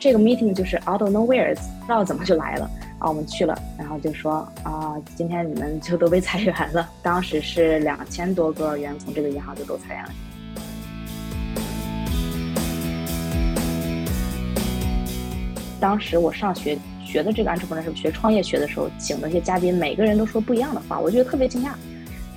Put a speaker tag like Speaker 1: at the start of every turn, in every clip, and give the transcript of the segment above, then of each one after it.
Speaker 1: 这个 meeting 就是 out of nowhere，不知道怎么就来了啊，我们去了，然后就说啊，今天你们就都被裁员了。当时是两千多个员工，这个银行就都裁员了。当时我上学学的这个 entrepreneurship 学创业学的时候，请的一些嘉宾，每个人都说不一样的话，我觉得特别惊讶。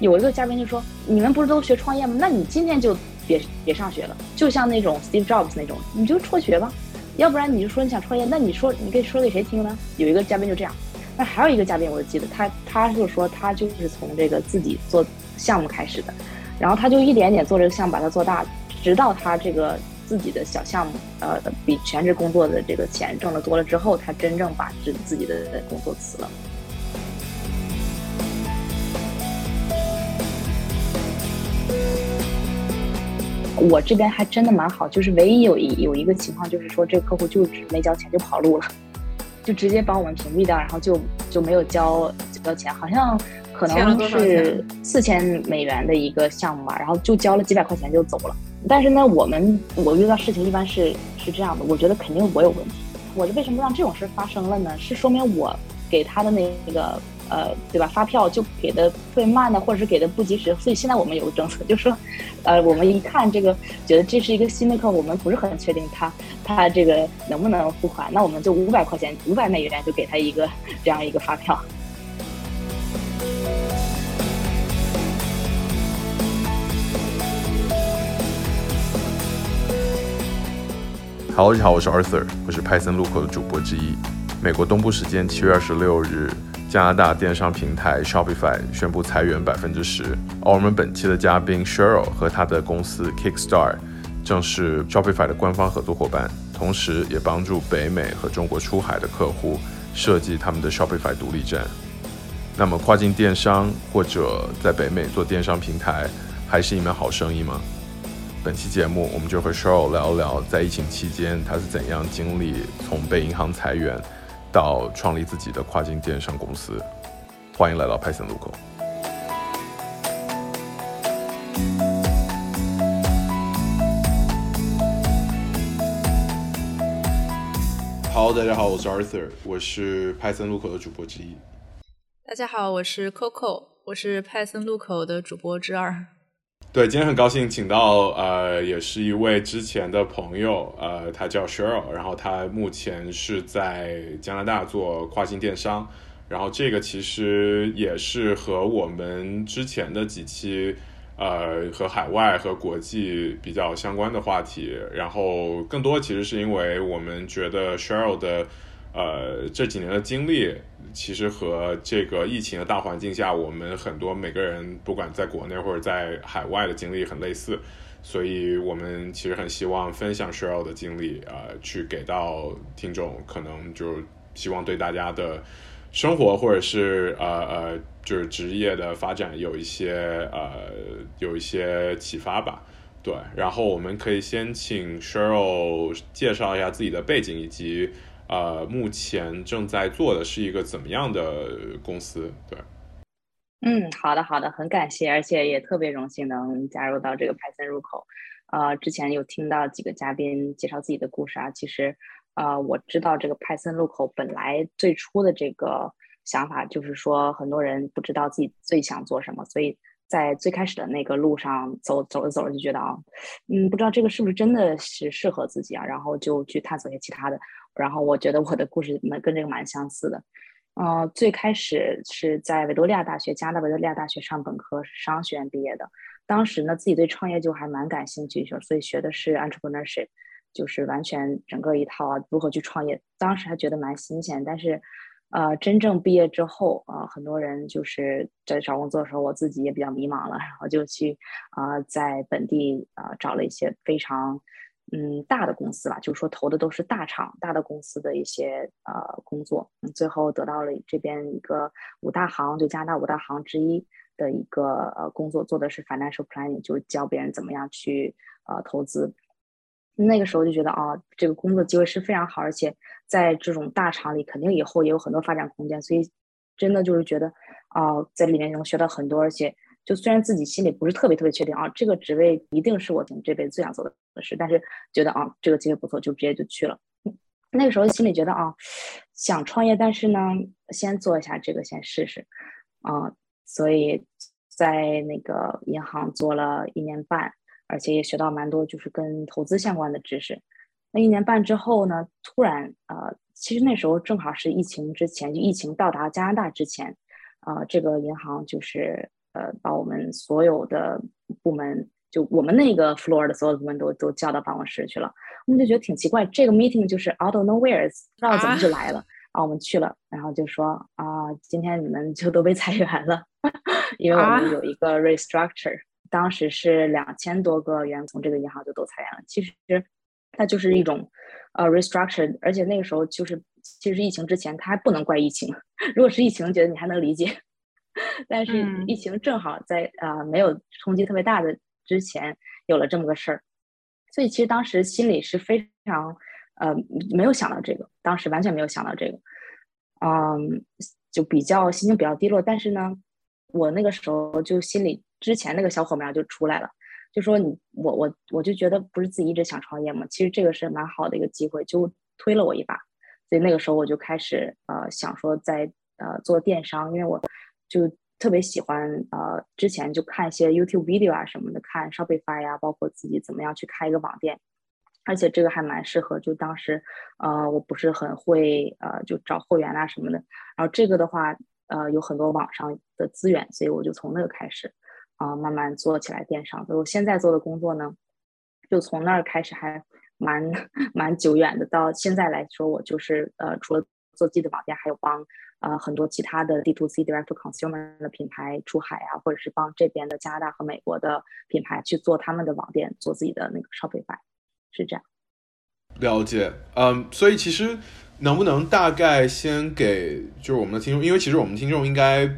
Speaker 1: 有一个嘉宾就说：“你们不是都学创业吗？那你今天就别别上学了，就像那种 Steve Jobs 那种，你就辍学吧。”要不然你就说你想创业，那你说你给说给谁听呢？有一个嘉宾就这样，那还有一个嘉宾我就记得他，他就说他就是从这个自己做项目开始的，然后他就一点点做这个项目把它做大，直到他这个自己的小项目，呃，比全职工作的这个钱挣的多了之后，他真正把自自己的工作辞了。我这边还真的蛮好，就是唯一有一有一个情况，就是说这个客户就没交钱就跑路了，就直接把我们屏蔽掉，然后就就没有交交钱，好像可能是四千美元的一个项目吧，然后就交了几百块钱就走了。但是呢，我们我遇到事情一般是是这样的，我觉得肯定我有问题，我是为什么让这种事发生了呢？是说明我给他的那个。呃，对吧？发票就给的特别慢呢，或者是给的不及时，所以现在我们有个政策，就是说，呃，我们一看这个，觉得这是一个新的客户，我们不是很确定他他这个能不能付款，那我们就五百块钱，五百美元就给他一个这样一个发票。
Speaker 2: Hello，大家好，我是 Arthur，我是派森路口的主播之一。美国东部时间七月二十六日。加拿大电商平台 Shopify 宣布裁员百分之十，而我们本期的嘉宾 Cheryl 和他的公司 Kickstar 正是 Shopify 的官方合作伙伴，同时也帮助北美和中国出海的客户设计他们的 Shopify 独立站。那么，跨境电商或者在北美做电商平台，还是一门好生意吗？本期节目，我们就和 Cheryl 聊聊在疫情期间他是怎样经历从被银行裁员。到创立自己的跨境电商公司，欢迎来到派森路口。好，大家好，我是 Arthur，我是派森路口的主播之一。
Speaker 3: 大家好，我是 Coco，我是派森路口的主播之二。
Speaker 2: 对，今天很高兴请到呃，也是一位之前的朋友，呃，他叫 Cheryl，然后他目前是在加拿大做跨境电商，然后这个其实也是和我们之前的几期呃和海外和国际比较相关的话题，然后更多其实是因为我们觉得 Cheryl 的。呃，这几年的经历，其实和这个疫情的大环境下，我们很多每个人，不管在国内或者在海外的经历很类似，所以我们其实很希望分享 Cheryl 的经历，呃，去给到听众，可能就希望对大家的生活或者是呃呃，就是职业的发展有一些呃有一些启发吧。对，然后我们可以先请 Cheryl 介绍一下自己的背景以及。呃，目前正在做的是一个怎么样的公司？对，
Speaker 1: 嗯，好的，好的，很感谢，而且也特别荣幸能加入到这个派森入口。呃，之前有听到几个嘉宾介绍自己的故事啊，其实，呃，我知道这个派森入口本来最初的这个想法就是说，很多人不知道自己最想做什么，所以在最开始的那个路上走走着走着就觉得啊，嗯，不知道这个是不是真的是适合自己啊，然后就去探索一些其他的。然后我觉得我的故事蛮跟这个蛮相似的，嗯，最开始是在维多利亚大学，加拿大维多利亚大学上本科，商学院毕业的。当时呢，自己对创业就还蛮感兴趣，所以学的是 entrepreneurship，就是完全整个一套啊，如何去创业。当时还觉得蛮新鲜，但是，呃，真正毕业之后，呃，很多人就是在找工作的时候，我自己也比较迷茫了，然后就去啊，在本地啊找了一些非常嗯大的公司吧，就是说投的都是大厂、大的公司的一些呃工作，最后得到了这边一个五大行，就加拿大五大行之一的一个呃工作，做的是 financial planning，就是教别人怎么样去呃投资。那个时候就觉得啊，这个工作机会是非常好，而且在这种大厂里，肯定以后也有很多发展空间。所以，真的就是觉得啊，在里面能学到很多，而且就虽然自己心里不是特别特别确定啊，这个职位一定是我从这辈子最想做的事，但是觉得啊，这个机会不错，就直接就去了。那个时候心里觉得啊，想创业，但是呢，先做一下这个，先试试啊。所以在那个银行做了一年半。而且也学到蛮多，就是跟投资相关的知识。那一年半之后呢，突然呃，其实那时候正好是疫情之前，就疫情到达加拿大之前，呃，这个银行就是呃，把我们所有的部门，就我们那个 floor 的所有部门都都叫到办公室去了。我们就觉得挺奇怪，这个 meeting 就是 out of nowhere，不知道怎么就来了。啊，我们去了，然后就说啊，今天你们就都被裁员了，因为我们有一个 restructure。当时是两千多个员工，这个银行就都裁员了。其实它就是一种呃 restructure，而且那个时候就是其实疫情之前，它还不能怪疫情。如果是疫情，觉得你还能理解，但是疫情正好在呃没有冲击特别大的之前有了这么个事儿，所以其实当时心里是非常呃没有想到这个，当时完全没有想到这个，嗯，就比较心情比较低落。但是呢，我那个时候就心里。之前那个小火苗就出来了，就说你我我我就觉得不是自己一直想创业嘛？其实这个是蛮好的一个机会，就推了我一把。所以那个时候我就开始呃想说在呃做电商，因为我就特别喜欢呃之前就看一些 YouTube video 啊什么的，看 Shopify 呀，包括自己怎么样去开一个网店，而且这个还蛮适合。就当时呃我不是很会呃就找货源啊什么的，然后这个的话呃有很多网上的资源，所以我就从那个开始。啊，慢慢做起来电商。所以我现在做的工作呢，就从那儿开始还蛮 蛮久远的。到现在来说，我就是呃，除了做自己的网店，还有帮呃很多其他的 D to C Direct to Consumer 的品牌出海啊，或者是帮这边的加拿大和美国的品牌去做他们的网店，做自己的那个 Shopify，是这样。
Speaker 2: 了解，嗯，所以其实能不能大概先给就是我们的听众，因为其实我们听众应该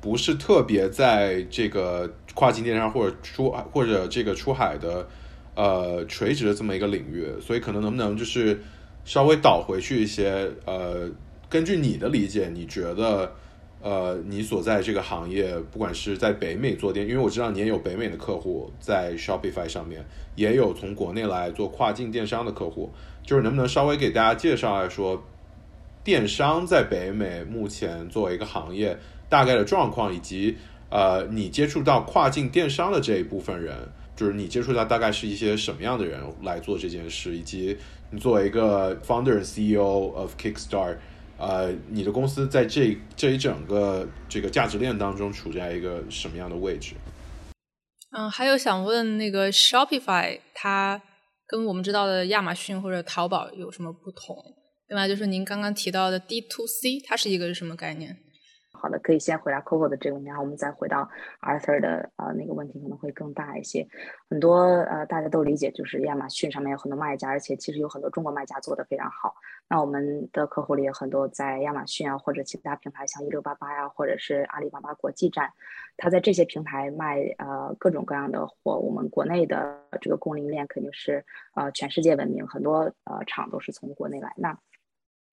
Speaker 2: 不是特别在这个。跨境电商或者出或者这个出海的，呃，垂直的这么一个领域，所以可能能不能就是稍微倒回去一些，呃，根据你的理解，你觉得，呃，你所在这个行业，不管是在北美做电，因为我知道你也有北美的客户在 Shopify 上面，也有从国内来做跨境电商的客户，就是能不能稍微给大家介绍来说，电商在北美目前作为一个行业大概的状况以及。呃，你接触到跨境电商的这一部分人，就是你接触到大概是一些什么样的人来做这件事，以及你作为一个 founder CEO of Kickstarter 呃，你的公司在这这一整个这个价值链当中处在一个什么样的位置？
Speaker 3: 嗯，还有想问那个 Shopify，它跟我们知道的亚马逊或者淘宝有什么不同？另外就是您刚刚提到的 D to C，它是一个什么概念？
Speaker 1: 好的，可以先回答 Coco 的这个问题，然后我们再回到 Arthur 的呃那个问题，可能会更大一些。很多呃大家都理解，就是亚马逊上面有很多卖家，而且其实有很多中国卖家做的非常好。那我们的客户里有很多在亚马逊啊，或者其他平台，像一六八八呀，或者是阿里巴巴国际站，他在这些平台卖呃各种各样的货。我们国内的这个供应链肯定是呃全世界闻名，很多呃厂都是从国内来。那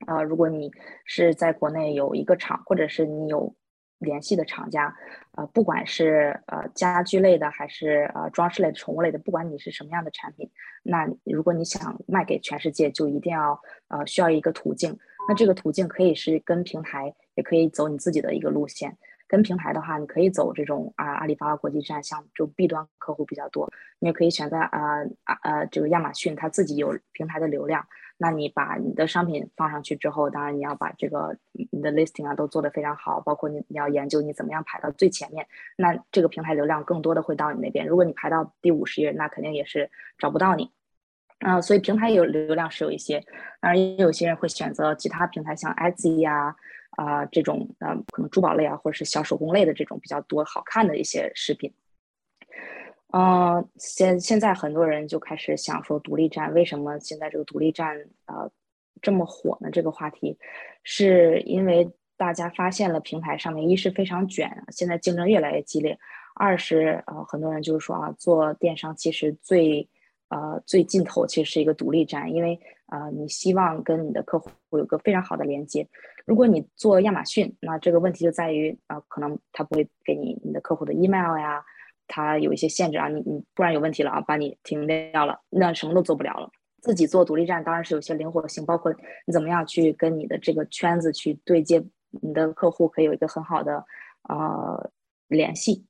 Speaker 1: 呃，如果你是在国内有一个厂，或者是你有联系的厂家，呃，不管是呃家居类的，还是呃装饰类的、宠物类的，不管你是什么样的产品，那如果你想卖给全世界，就一定要呃需要一个途径。那这个途径可以是跟平台，也可以走你自己的一个路线。跟平台的话，你可以走这种啊阿里巴巴国际站，像就 B 端客户比较多，你也可以选择啊啊呃这个亚马逊，它自己有平台的流量。那你把你的商品放上去之后，当然你要把这个你的 listing 啊都做得非常好，包括你你要研究你怎么样排到最前面，那这个平台流量更多的会到你那边。如果你排到第五十页，那肯定也是找不到你。啊，所以平台有流量是有一些，当然也有些人会选择其他平台，像 Etsy 呀，啊这种呃可能珠宝类啊或者是小手工类的这种比较多好看的一些饰品。嗯，现现在很多人就开始想说独立站，为什么现在这个独立站呃这么火呢？这个话题是因为大家发现了平台上面一是非常卷，现在竞争越来越激烈；二是呃很多人就是说啊，做电商其实最呃最尽头其实是一个独立站，因为呃你希望跟你的客户有个非常好的连接。如果你做亚马逊，那这个问题就在于呃可能他不会给你你的客户的 email 呀。它有一些限制啊，你你突然有问题了啊，把你停掉了，那什么都做不了了。自己做独立站当然是有些灵活性，包括你怎么样去跟你的这个圈子去对接，你的客户可以有一个很好的呃联系，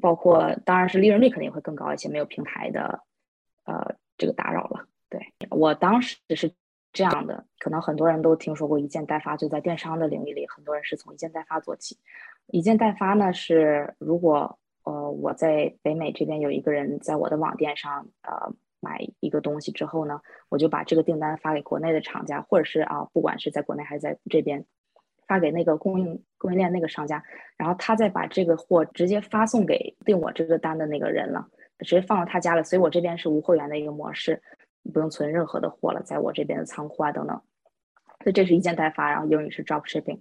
Speaker 1: 包括当然是利润率肯定会更高一些，没有平台的呃这个打扰了。对我当时是这样的，可能很多人都听说过一件代发，就在电商的领域里，很多人是从一件代发做起。一件代发呢是如果。呃，我在北美这边有一个人在我的网店上，呃，买一个东西之后呢，我就把这个订单发给国内的厂家，或者是啊，不管是在国内还是在这边，发给那个供应供应链那个商家，然后他再把这个货直接发送给订我这个单的那个人了，直接放到他家了。所以我这边是无货源的一个模式，不用存任何的货了，在我这边的仓库啊等等。所以这是一件代发，然后英语是 drop shipping。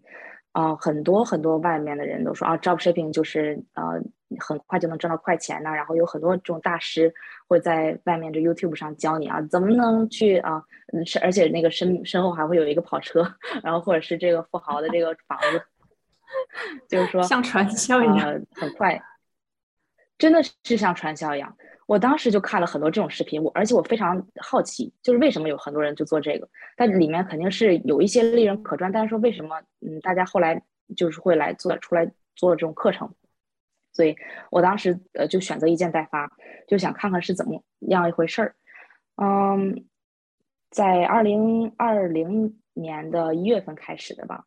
Speaker 1: 啊，很多很多外面的人都说啊，drop shipping 就是呃。很快就能挣到快钱呢，然后有很多这种大师会在外面这 YouTube 上教你啊，怎么能去啊，是而且那个身身后还会有一个跑车，然后或者是这个富豪的这个房子，就是说
Speaker 3: 像传销一样，
Speaker 1: 很快，真的是像传销一样。我当时就看了很多这种视频，我而且我非常好奇，就是为什么有很多人就做这个，但里面肯定是有一些利润可赚，但是说为什么嗯大家后来就是会来做出来做这种课程。所以我当时呃就选择一件代发，就想看看是怎么样一回事儿。嗯，在二零二零年的一月份开始的吧，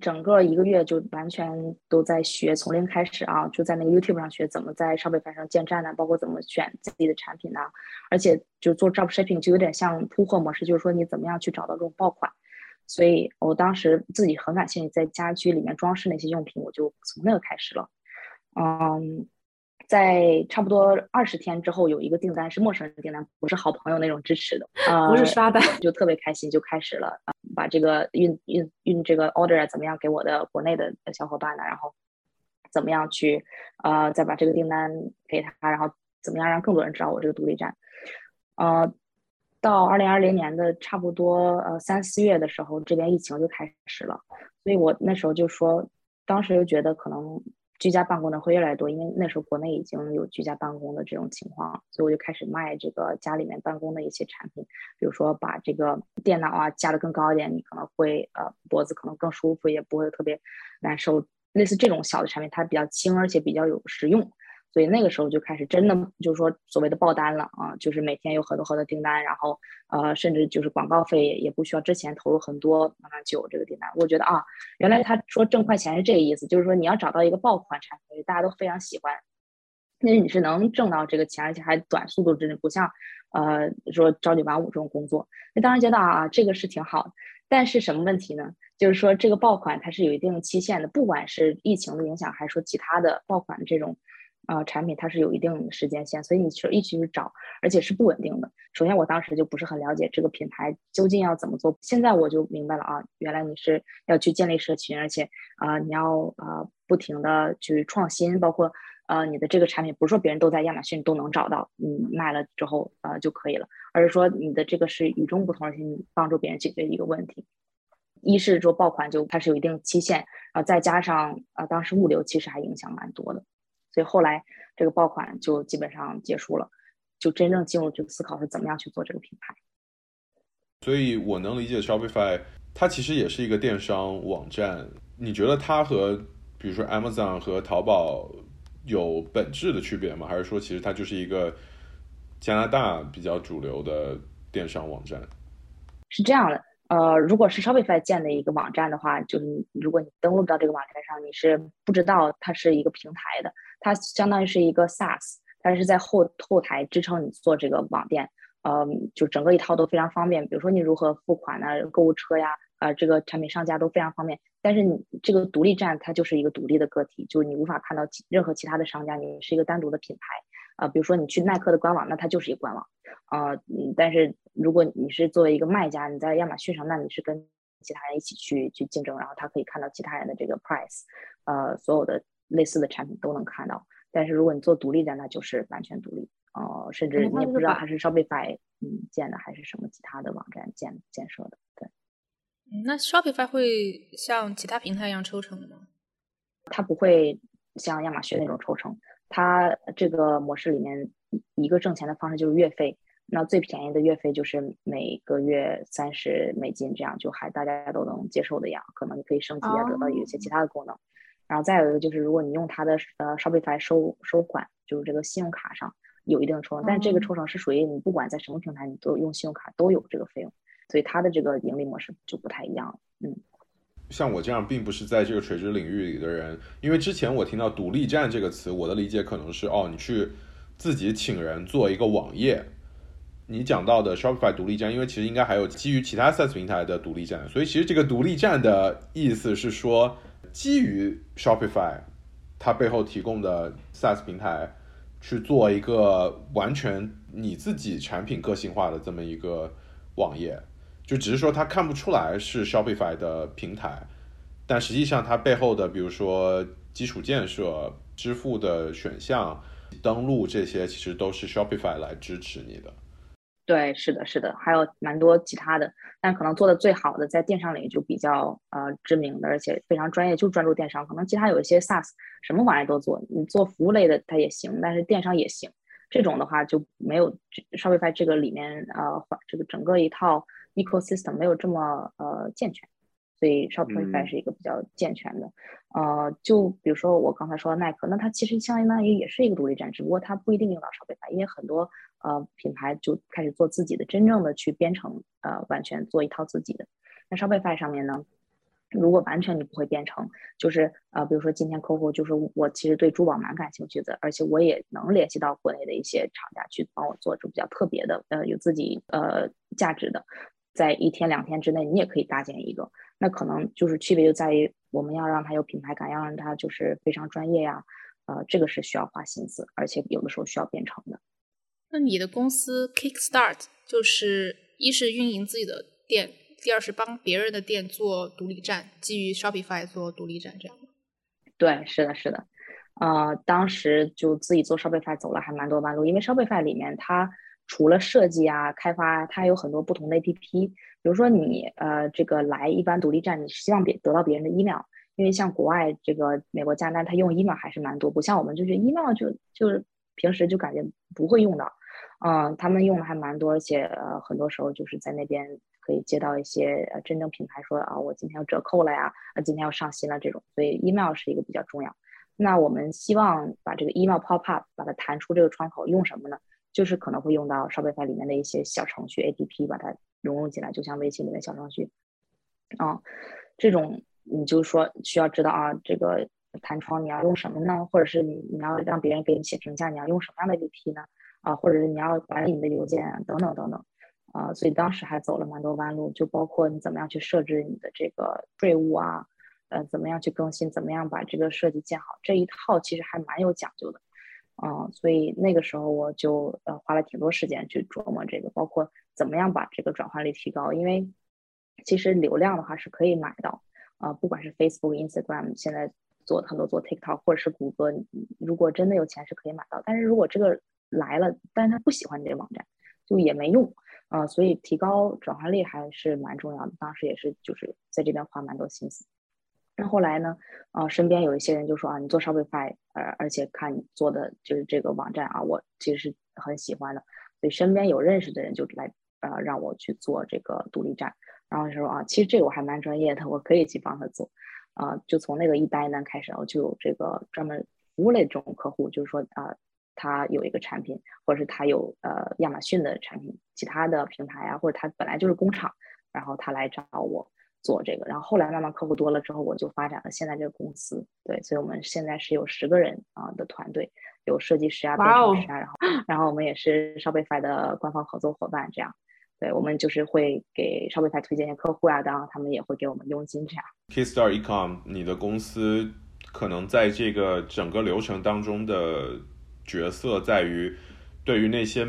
Speaker 1: 整个一个月就完全都在学，从零开始啊，就在那个 YouTube 上学怎么在 Shopify 上建站呢，包括怎么选自己的产品呢，而且就做 Drop Shipping 就有点像铺货模式，就是说你怎么样去找到这种爆款。所以我当时自己很感兴趣，在家居里面装饰那些用品，我就从那个开始了。嗯，在差不多二十天之后，有一个订单是陌生人订单，不是好朋友那种支持的，
Speaker 3: 啊，不是刷单，
Speaker 1: 就特别开心，就开始了，把这个运运运这个 order 怎么样给我的国内的小伙伴呢？然后怎么样去呃再把这个订单给他，然后怎么样让更多人知道我这个独立站？呃，到二零二零年的差不多呃三四月的时候，这边疫情就开始了，所以我那时候就说，当时就觉得可能。居家办公的会越来越多，因为那时候国内已经有居家办公的这种情况，所以我就开始卖这个家里面办公的一些产品，比如说把这个电脑啊架得更高一点，你可能会呃脖子可能更舒服，也不会特别难受，类似这种小的产品，它比较轻，而且比较有实用。所以那个时候就开始真的就是说所谓的爆单了啊，就是每天有很多很多订单，然后呃甚至就是广告费也不需要之前投入很多，慢慢就有这个订单。我觉得啊，原来他说挣快钱是这个意思，就是说你要找到一个爆款产品，大家都非常喜欢，那你是能挣到这个钱，而且还短速度之内，不像呃说朝九晚五这种工作。那当然觉得啊这个是挺好的，但是什么问题呢？就是说这个爆款它是有一定期限的，不管是疫情的影响，还是说其他的爆款这种。啊，产品它是有一定时间线，所以你去一起去找，而且是不稳定的。首先，我当时就不是很了解这个品牌究竟要怎么做。现在我就明白了啊，原来你是要去建立社群，而且啊，你要啊不停的去创新，包括呃你的这个产品不是说别人都在亚马逊都能找到，你卖了之后呃就可以了，而是说你的这个是与众不同，而且你帮助别人解决一个问题。一是说爆款就它是有一定期限，然后再加上啊当时物流其实还影响蛮多的。所以后来这个爆款就基本上结束了，就真正进入这个思考是怎么样去做这个品牌。
Speaker 2: 所以我能理解 Shopify，它其实也是一个电商网站。你觉得它和比如说 Amazon 和淘宝有本质的区别吗？还是说其实它就是一个加拿大比较主流的电商网站？
Speaker 1: 是这样的。呃，如果是 Shopify 建的一个网站的话，就是你如果你登录到这个网站上，你是不知道它是一个平台的，它相当于是一个 SaaS，它是在后后台支撑你做这个网店，呃，就整个一套都非常方便。比如说你如何付款呢？购物车呀，呃这个产品上架都非常方便。但是你这个独立站它就是一个独立的个体，就你无法看到其任何其他的商家，你是一个单独的品牌。啊，比如说你去耐克的官网，那它就是一个官网。呃，嗯，但是如果你是作为一个卖家，你在亚马逊上，那你是跟其他人一起去去竞争，然后他可以看到其他人的这个 price，呃，所有的类似的产品都能看到。但是如果你做独立的，那就是完全独立。呃，甚至你也不知道它是 Shopify 嗯建的还是什么其他的网站建建设的。对。
Speaker 3: 那 Shopify 会像其他平台一样抽成吗？
Speaker 1: 它不会像亚马逊那种抽成。它这个模式里面一个挣钱的方式就是月费，那最便宜的月费就是每个月三十美金，这样就还大家都能接受的样。可能你可以升级啊，得到一些其他的功能。然后再有一个就是，如果你用它的呃 Shopify 收收款，就是这个信用卡上有一定的抽成，但这个抽成是属于你不管在什么平台，你都用信用卡都有这个费用，所以它的这个盈利模式就不太一样。嗯。
Speaker 2: 像我这样并不是在这个垂直领域里的人，因为之前我听到“独立站”这个词，我的理解可能是哦，你去自己请人做一个网页。你讲到的 Shopify 独立站，因为其实应该还有基于其他 SaaS 平台的独立站，所以其实这个独立站的意思是说，基于 Shopify 它背后提供的 SaaS 平台去做一个完全你自己产品个性化的这么一个网页。就只是说它看不出来是 Shopify 的平台，但实际上它背后的，比如说基础建设、支付的选项、登录这些，其实都是 Shopify 来支持你的。
Speaker 1: 对，是的，是的，还有蛮多其他的，但可能做的最好的在电商领域就比较呃知名的，而且非常专业，就专注电商。可能其他有一些 SaaS 什么玩意都做，你做服务类的它也行，但是电商也行。这种的话就没有 Shopify 这个里面呃这个整个一套。Ecosystem 没有这么呃健全，所以 Shopify 是一个比较健全的。呃，就比如说我刚才说的耐克，那它其实相当于也是一个独立站，只不过它不一定用到 Shopify，因为很多呃品牌就开始做自己的，真正的去编程，呃，完全做一套自己的。那 Shopify 上面呢，如果完全你不会编程，就是呃，比如说今天客户就是我其实对珠宝蛮感兴趣的，而且我也能联系到国内的一些厂家去帮我做就比较特别的，呃，有自己呃价值的。在一天两天之内，你也可以搭建一个。那可能就是区别就在于，我们要让它有品牌感，要让它就是非常专业呀。呃，这个是需要花心思，而且有的时候需要编程的。
Speaker 3: 那你的公司 Kickstart 就是一是运营自己的店，第二是帮别人的店做独立站，基于 Shopify 做独立站这样
Speaker 1: 对，是的，是的。呃，当时就自己做 Shopify 走了还蛮多弯路，因为 Shopify 里面它。除了设计啊、开发，它有很多不同的 APP。比如说你呃，这个来一般独立站，你希望别得到别人的 email，因为像国外这个美国、加拿大，他用 email 还是蛮多，不像我们就是 email 就就是平时就感觉不会用到。嗯，他们用的还蛮多，而且呃，很多时候就是在那边可以接到一些呃真正品牌说啊，我今天要折扣了呀，啊，今天要上新了这种，所以 email 是一个比较重要。那我们希望把这个 email pop up 把它弹出这个窗口，用什么呢？就是可能会用到 Shopify 里面的一些小程序 APP，把它融入进来，就像微信里面小程序啊，这种你就说需要知道啊，这个弹窗你要用什么呢？或者是你你要让别人给你写评价，你要用什么样的 APP 呢？啊，或者是你要管理你的邮件等等等等啊，所以当时还走了蛮多弯路，就包括你怎么样去设置你的这个税务啊，呃，怎么样去更新，怎么样把这个设计建好，这一套其实还蛮有讲究的。嗯，所以那个时候我就呃花了挺多时间去琢磨这个，包括怎么样把这个转化率提高。因为其实流量的话是可以买到，啊，不管是 Facebook、Instagram，现在做很多做 TikTok，或者是谷歌，如果真的有钱是可以买到。但是如果这个来了，但是他不喜欢你这个网站，就也没用啊。所以提高转化率还是蛮重要的。当时也是就是在这边花蛮多心思。那后来呢？啊，身边有一些人就说啊，你做 Shopify，呃，而且看你做的就是这个网站啊，我其实是很喜欢的。所以身边有认识的人就来，呃，让我去做这个独立站。然后就说啊，其实这个我还蛮专业的，我可以去帮他做。啊，就从那个一单一单开始，我就有这个专门服务类这种客户，就是说啊，他有一个产品，或者是他有呃亚马逊的产品，其他的平台啊，或者他本来就是工厂，然后他来找我。做这个，然后后来慢慢客户多了之后，我就发展了现在这个公司。对，所以我们现在是有十个人啊的团队，有设计师啊、编程师啊，然后然后我们也是 Shopify 的官方合作伙伴。这样，对我们就是会给 Shopify 推荐一些客户啊，当然他们也会给我们佣金这样。
Speaker 2: Keystar Ecom，你的公司可能在这个整个流程当中的角色在于，对于那些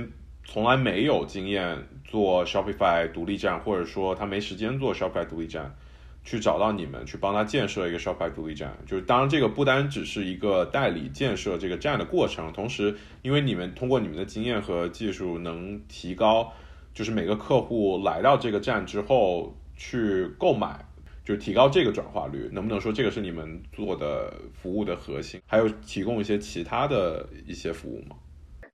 Speaker 2: 从来没有经验做 Shopify 独立站，或者说他没时间做 Shopify 独立站，去找到你们，去帮他建设一个 Shopify 独立站。就是当然这个不单只是一个代理建设这个站的过程，同时因为你们通过你们的经验和技术能提高。就是每个客户来到这个站之后去购买，就提高这个转化率，能不能说这个是你们做的服务的核心？还有提供一些其他的一些服务吗？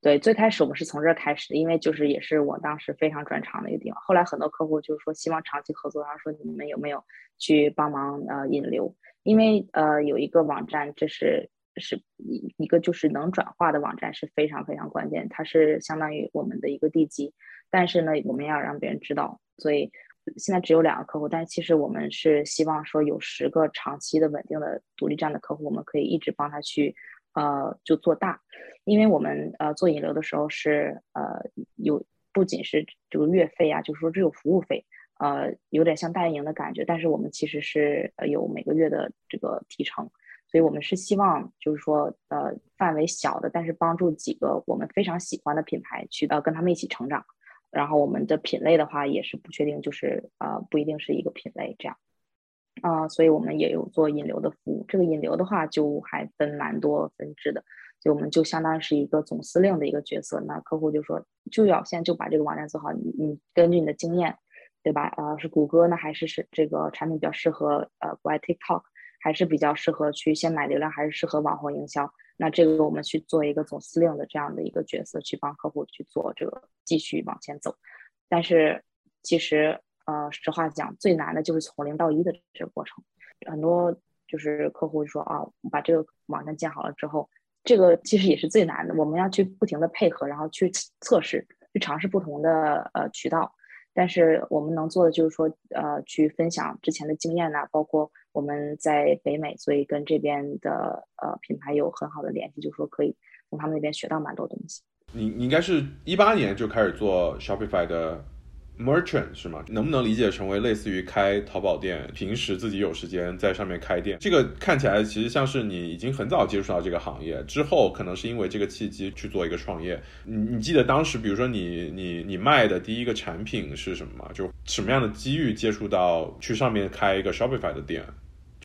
Speaker 1: 对，最开始我们是从这儿开始的，因为就是也是我当时非常专长的一个地方。后来很多客户就是说希望长期合作，然后说你们有没有去帮忙呃引流？因为呃有一个网站，这是是一一个就是能转化的网站是非常非常关键，它是相当于我们的一个地基。但是呢，我们要让别人知道，所以现在只有两个客户。但其实我们是希望说有十个长期的稳定的独立站的客户，我们可以一直帮他去，呃，就做大。因为我们呃做引流的时候是呃有不仅是这个月费啊，就是说只有服务费，呃，有点像代运营的感觉。但是我们其实是有每个月的这个提成，所以我们是希望就是说呃范围小的，但是帮助几个我们非常喜欢的品牌去呃跟他们一起成长。然后我们的品类的话也是不确定，就是呃不一定是一个品类这样，啊，所以我们也有做引流的服务。这个引流的话就还分蛮多分支的，就我们就相当于是一个总司令的一个角色。那客户就说就要现在就把这个网站做好，你你根据你的经验，对吧？呃，是谷歌呢，还是是这个产品比较适合呃国外 TikTok，还是比较适合去先买流量，还是适合网红营销？那这个我们去做一个总司令的这样的一个角色，去帮客户去做这个继续往前走。但是其实呃，实话讲，最难的就是从零到一的这个过程。很多就是客户说啊，把这个网站建好了之后，这个其实也是最难的。我们要去不停的配合，然后去测试，去尝试不同的呃渠道。但是我们能做的就是说，呃，去分享之前的经验呐，包括我们在北美，所以跟这边的呃品牌有很好的联系，就是说可以从他们那边学到蛮多东西。
Speaker 2: 你你应该是一八年就开始做 Shopify 的。Merchant 是吗？能不能理解成为类似于开淘宝店，平时自己有时间在上面开店？这个看起来其实像是你已经很早接触到这个行业，之后可能是因为这个契机去做一个创业。你你记得当时，比如说你你你卖的第一个产品是什么吗？就什么样的机遇接触到去上面开一个 Shopify 的店？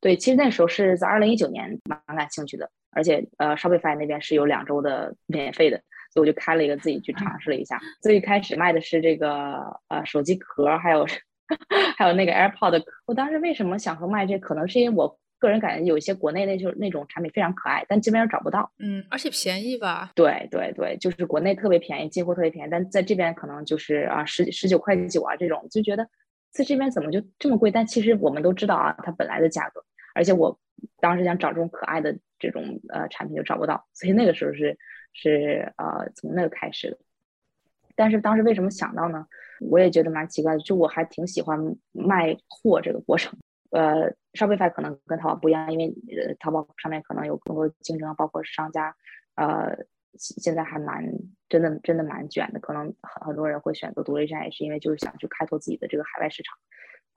Speaker 1: 对，其实那时候是在二零一九年蛮感兴趣的，而且呃 Shopify 那边是有两周的免费的。所以我就开了一个自己去尝试了一下。最开始卖的是这个呃手机壳，还有 还有那个 AirPod。我当时为什么想说卖这？可能是因为我个人感觉有一些国内那就那种产品非常可爱，但这边找不到。
Speaker 3: 嗯，而且便宜吧？
Speaker 1: 对对对，就是国内特别便宜，进货特别便宜，但在这边可能就是啊十十九块九啊这种，就觉得在这边怎么就这么贵？但其实我们都知道啊，它本来的价格。而且我当时想找这种可爱的这种呃产品就找不到，所以那个时候是。是呃，从那个开始的。但是当时为什么想到呢？我也觉得蛮奇怪的。就我还挺喜欢卖货这个过程。呃，Shopify 可能跟淘宝不一样，因为呃，淘宝上面可能有更多竞争，包括商家。呃，现在还蛮真的，真的蛮卷的。可能很很多人会选择独立站，也是因为就是想去开拓自己的这个海外市场。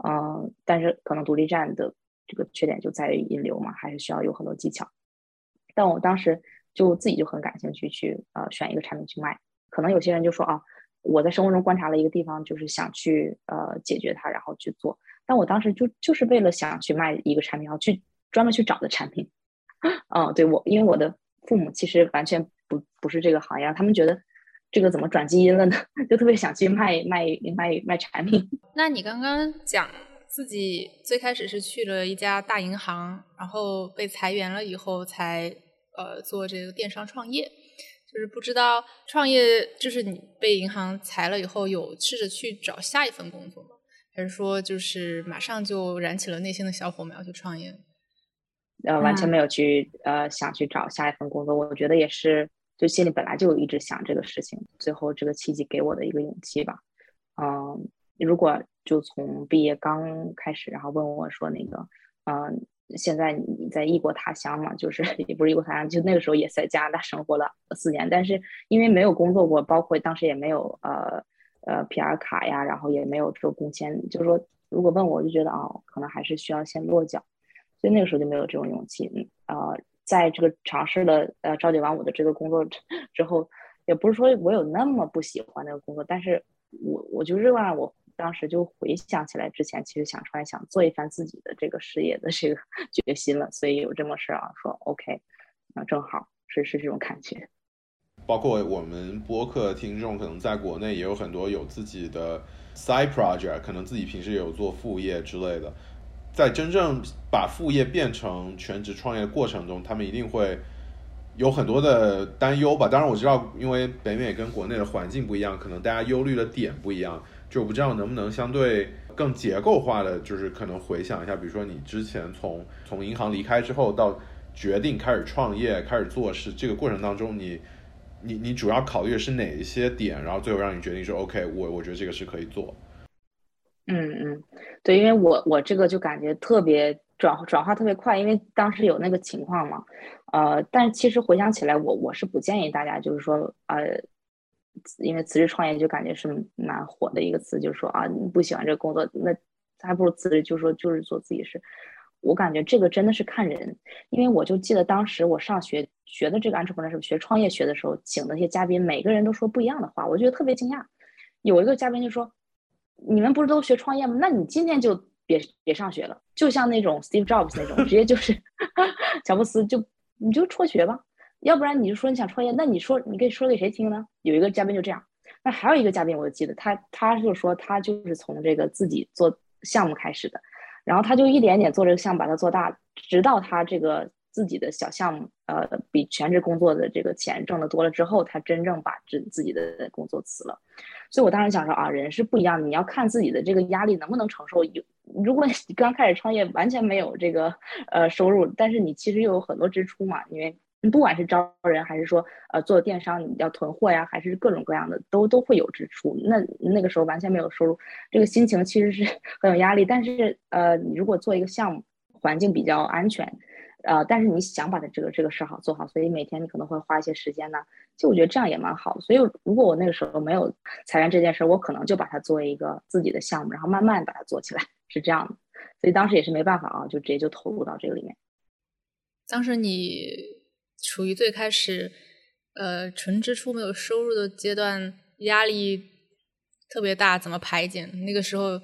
Speaker 1: 嗯，但是可能独立站的这个缺点就在于引流嘛，还是需要有很多技巧。但我当时。就自己就很感兴趣，去呃选一个产品去卖。可能有些人就说啊，我在生活中观察了一个地方，就是想去呃解决它，然后去做。但我当时就就是为了想去卖一个产品，然后去专门去找的产品。嗯，对我，因为我的父母其实完全不不是这个行业，他们觉得这个怎么转基因了呢？就特别想去卖卖卖卖产品。
Speaker 3: 那你刚刚讲自己最开始是去了一家大银行，然后被裁员了以后才。呃，做这个电商创业，就是不知道创业，就是你被银行裁了以后，有试着去找下一份工作吗？还是说，就是马上就燃起了内心的小火，苗去创业？
Speaker 1: 呃，完全没有去呃想去找下一份工作。我觉得也是，就心里本来就一直想这个事情，最后这个契机给我的一个勇气吧。嗯，如果就从毕业刚开始，然后问我说那个，嗯。现在你在异国他乡嘛，就是 也不是异国他乡，就那个时候也在加拿大生活了四年，但是因为没有工作过，包括当时也没有呃呃 PR 卡呀，然后也没有这个工签，就是说如果问我，就觉得啊，可能还是需要先落脚，所以那个时候就没有这种勇气。嗯，呃，在这个尝试了呃朝九晚五的这个工作之后，也不是说我有那么不喜欢那个工作，但是我我就热爱我。当时就回想起来，之前其实想出来想做一番自己的这个事业的这个 决心了，所以有这么事啊，说 OK，那正好是是这种感觉。
Speaker 2: 包括我们播客听众，可能在国内也有很多有自己的 side project，可能自己平时也有做副业之类的。在真正把副业变成全职创业的过程中，他们一定会有很多的担忧吧。当然我知道，因为北美跟国内的环境不一样，可能大家忧虑的点不一样。就不知道能不能相对更结构化的，就是可能回想一下，比如说你之前从从银行离开之后，到决定开始创业、开始做事这个过程当中，你你你主要考虑的是哪一些点，然后最后让你决定说 OK，我我觉得这个是可以做。
Speaker 1: 嗯嗯，对，因为我我这个就感觉特别转转化特别快，因为当时有那个情况嘛，呃，但其实回想起来，我我是不建议大家就是说呃。因为辞职创业就感觉是蛮火的一个词，就是说啊，你不喜欢这个工作，那还不如辞职，就说就是做自己事。我感觉这个真的是看人，因为我就记得当时我上学学的这个 entrepreneur 学创业学的时候，请的那些嘉宾，每个人都说不一样的话，我觉得特别惊讶。有一个嘉宾就说：“你们不是都学创业吗？那你今天就别别上学了，就像那种 Steve Jobs 那种，直接就是 乔布斯，就你就辍学吧。”要不然你就说你想创业，那你说你可以说给谁听呢？有一个嘉宾就这样，那还有一个嘉宾我就记得他，他就说他就是从这个自己做项目开始的，然后他就一点点做这个项目，把它做大，直到他这个自己的小项目，呃，比全职工作的这个钱挣的多了之后，他真正把自自己的工作辞了。所以我当时想说啊，人是不一样的，你要看自己的这个压力能不能承受。有如果你刚开始创业完全没有这个呃收入，但是你其实又有很多支出嘛，因为。不管是招人，还是说呃做电商，你要囤货呀，还是各种各样的，都都会有支出。那那个时候完全没有收入，这个心情其实是 很有压力。但是呃，你如果做一个项目，环境比较安全，呃，但是你想把它这个这个事好做好，所以每天你可能会花一些时间呢。就我觉得这样也蛮好。所以如果我那个时候没有裁员这件事，我可能就把它作为一个自己的项目，然后慢慢把它做起来，是这样的。所以当时也是没办法啊，就直接就投入到这个里面。
Speaker 3: 当时你。处于最开始，呃，纯支出没有收入的阶段，压力特别大，怎么排解？那个时候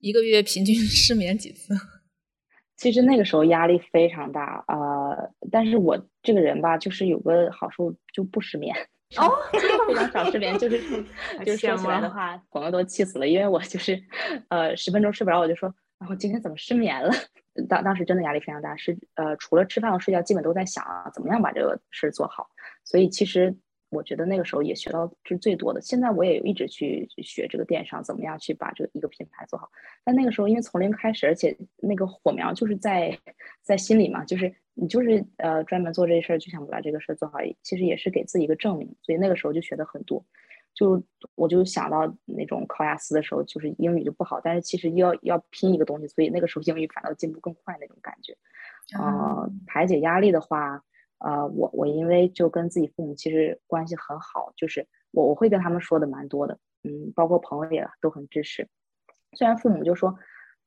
Speaker 3: 一个月平均 失眠几次？
Speaker 1: 其实那个时候压力非常大，呃，但是我这个人吧，就是有个好处，就不失眠。
Speaker 3: 哦，
Speaker 1: 非常少失眠，就是就是说起来的话，广告都气死了，因为我就是，呃，十分钟睡不着，我就说，然后今天怎么失眠了？当当时真的压力非常大，是呃，除了吃饭和睡觉，基本都在想啊，怎么样把这个事做好。所以其实我觉得那个时候也学到是最多的。现在我也有一直去学这个电商，怎么样去把这个一个品牌做好。但那个时候因为从零开始，而且那个火苗就是在在心里嘛，就是你就是呃专门做这事儿，就想把这个事儿做好。其实也是给自己一个证明，所以那个时候就学的很多。就我就想到那种考雅思的时候，就是英语就不好，但是其实要要拼一个东西，所以那个时候英语反倒进步更快那种感觉。呃，排解压力的话，呃，我我因为就跟自己父母其实关系很好，就是我我会跟他们说的蛮多的，嗯，包括朋友也都很支持。虽然父母就说。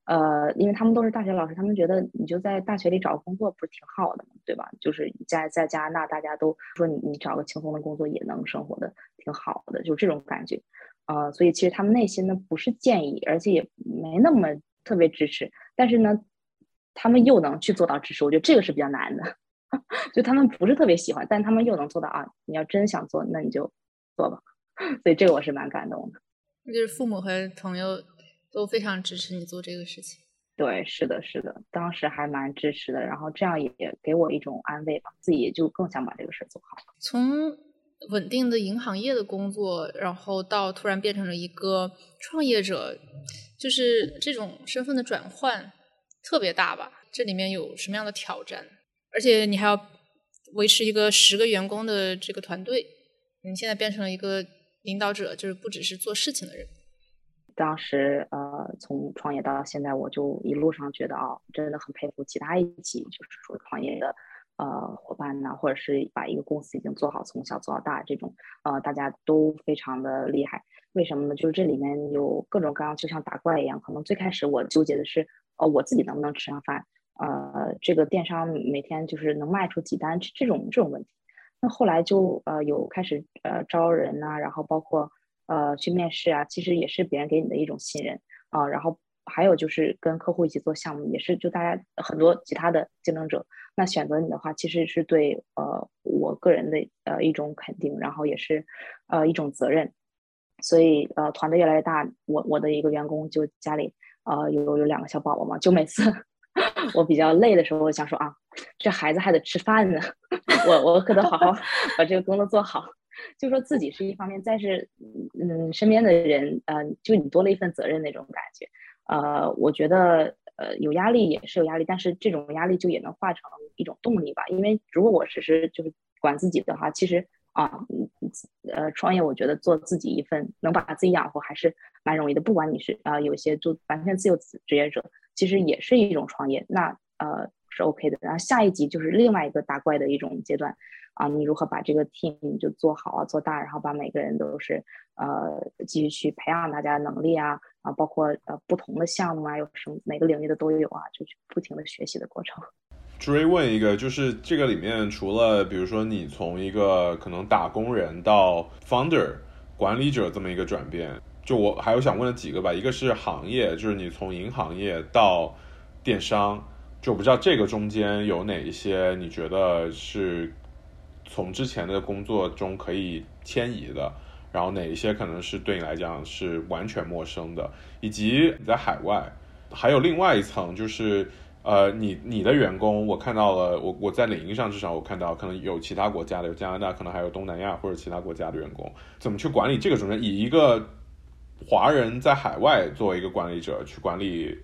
Speaker 1: 呃，因为他们都是大学老师，他们觉得你就在大学里找个工作不是挺好的吗？对吧？就是在在加拿大，大家都说你你找个轻松的工作也能生活的挺好的，就这种感觉。呃，所以其实他们内心呢不是建议，而且也没那么特别支持，但是呢，他们又能去做到支持，我觉得这个是比较难的。就他们不是特别喜欢，但他们又能做到啊！你要真想做，那你就做吧。所以这个我是蛮感动的。
Speaker 3: 就是父母和朋友。都非常支持你做这个事情，
Speaker 1: 对，是的，是的，当时还蛮支持的，然后这样也给我一种安慰吧，自己也就更想把这个事做好。
Speaker 3: 从稳定的银行业的工作，然后到突然变成了一个创业者，就是这种身份的转换特别大吧？这里面有什么样的挑战？而且你还要维持一个十个员工的这个团队，你现在变成了一个领导者，就是不只是做事情的人。
Speaker 1: 当时呃，从创业到现在，我就一路上觉得啊，真的很佩服其他一起就是说创业的呃伙伴呐，或者是把一个公司已经做好，从小做到大这种，呃，大家都非常的厉害。为什么呢？就是这里面有各种各样，就像打怪一样。可能最开始我纠结的是，呃，我自己能不能吃上饭，呃，这个电商每天就是能卖出几单这种这种问题。那后来就呃有开始呃招人呐，然后包括呃去面试啊，其实也是别人给你的一种信任啊。然后还有就是跟客户一起做项目，也是就大家很多其他的竞争者，那选择你的话，其实是对呃我个人的呃一种肯定，然后也是呃一种责任。所以呃团队越来越大，我我的一个员工就家里呃有有两个小宝宝嘛，就每次 我比较累的时候，我想说啊，这孩子还得吃饭呢，我我可得好好 把这个工作做好。就说自己是一方面，再是嗯身边的人，呃，就你多了一份责任那种感觉。呃，我觉得呃有压力也是有压力，但是这种压力就也能化成一种动力吧。因为如果我只是就是管自己的话，其实啊，呃，创业我觉得做自己一份能把自己养活还是蛮容易的。不管你是啊有些就完全自由职业者，其实也是一种创业，那呃是 OK 的。然后下一集就是另外一个打怪的一种阶段。啊，你如何把这个 team 就做好啊，做大，然后把每个人都是呃继续去培养大家的能力啊，啊，包括呃不同的项目啊，有什么每个领域的都有啊，就去不停的学习的过程。
Speaker 2: 追问一个，就是这个里面除了比如说你从一个可能打工人到 founder 管理者这么一个转变，就我还有想问的几个吧，一个是行业，就是你从银行业到电商，就不知道这个中间有哪一些你觉得是。从之前的工作中可以迁移的，然后哪一些可能是对你来讲是完全陌生的，以及你在海外，还有另外一层就是，呃，你你的员工，我看到了，我我在领英上至少我看到，可能有其他国家的，有加拿大，可能还有东南亚或者其他国家的员工，怎么去管理这个中间，以一个华人在海外作为一个管理者去管理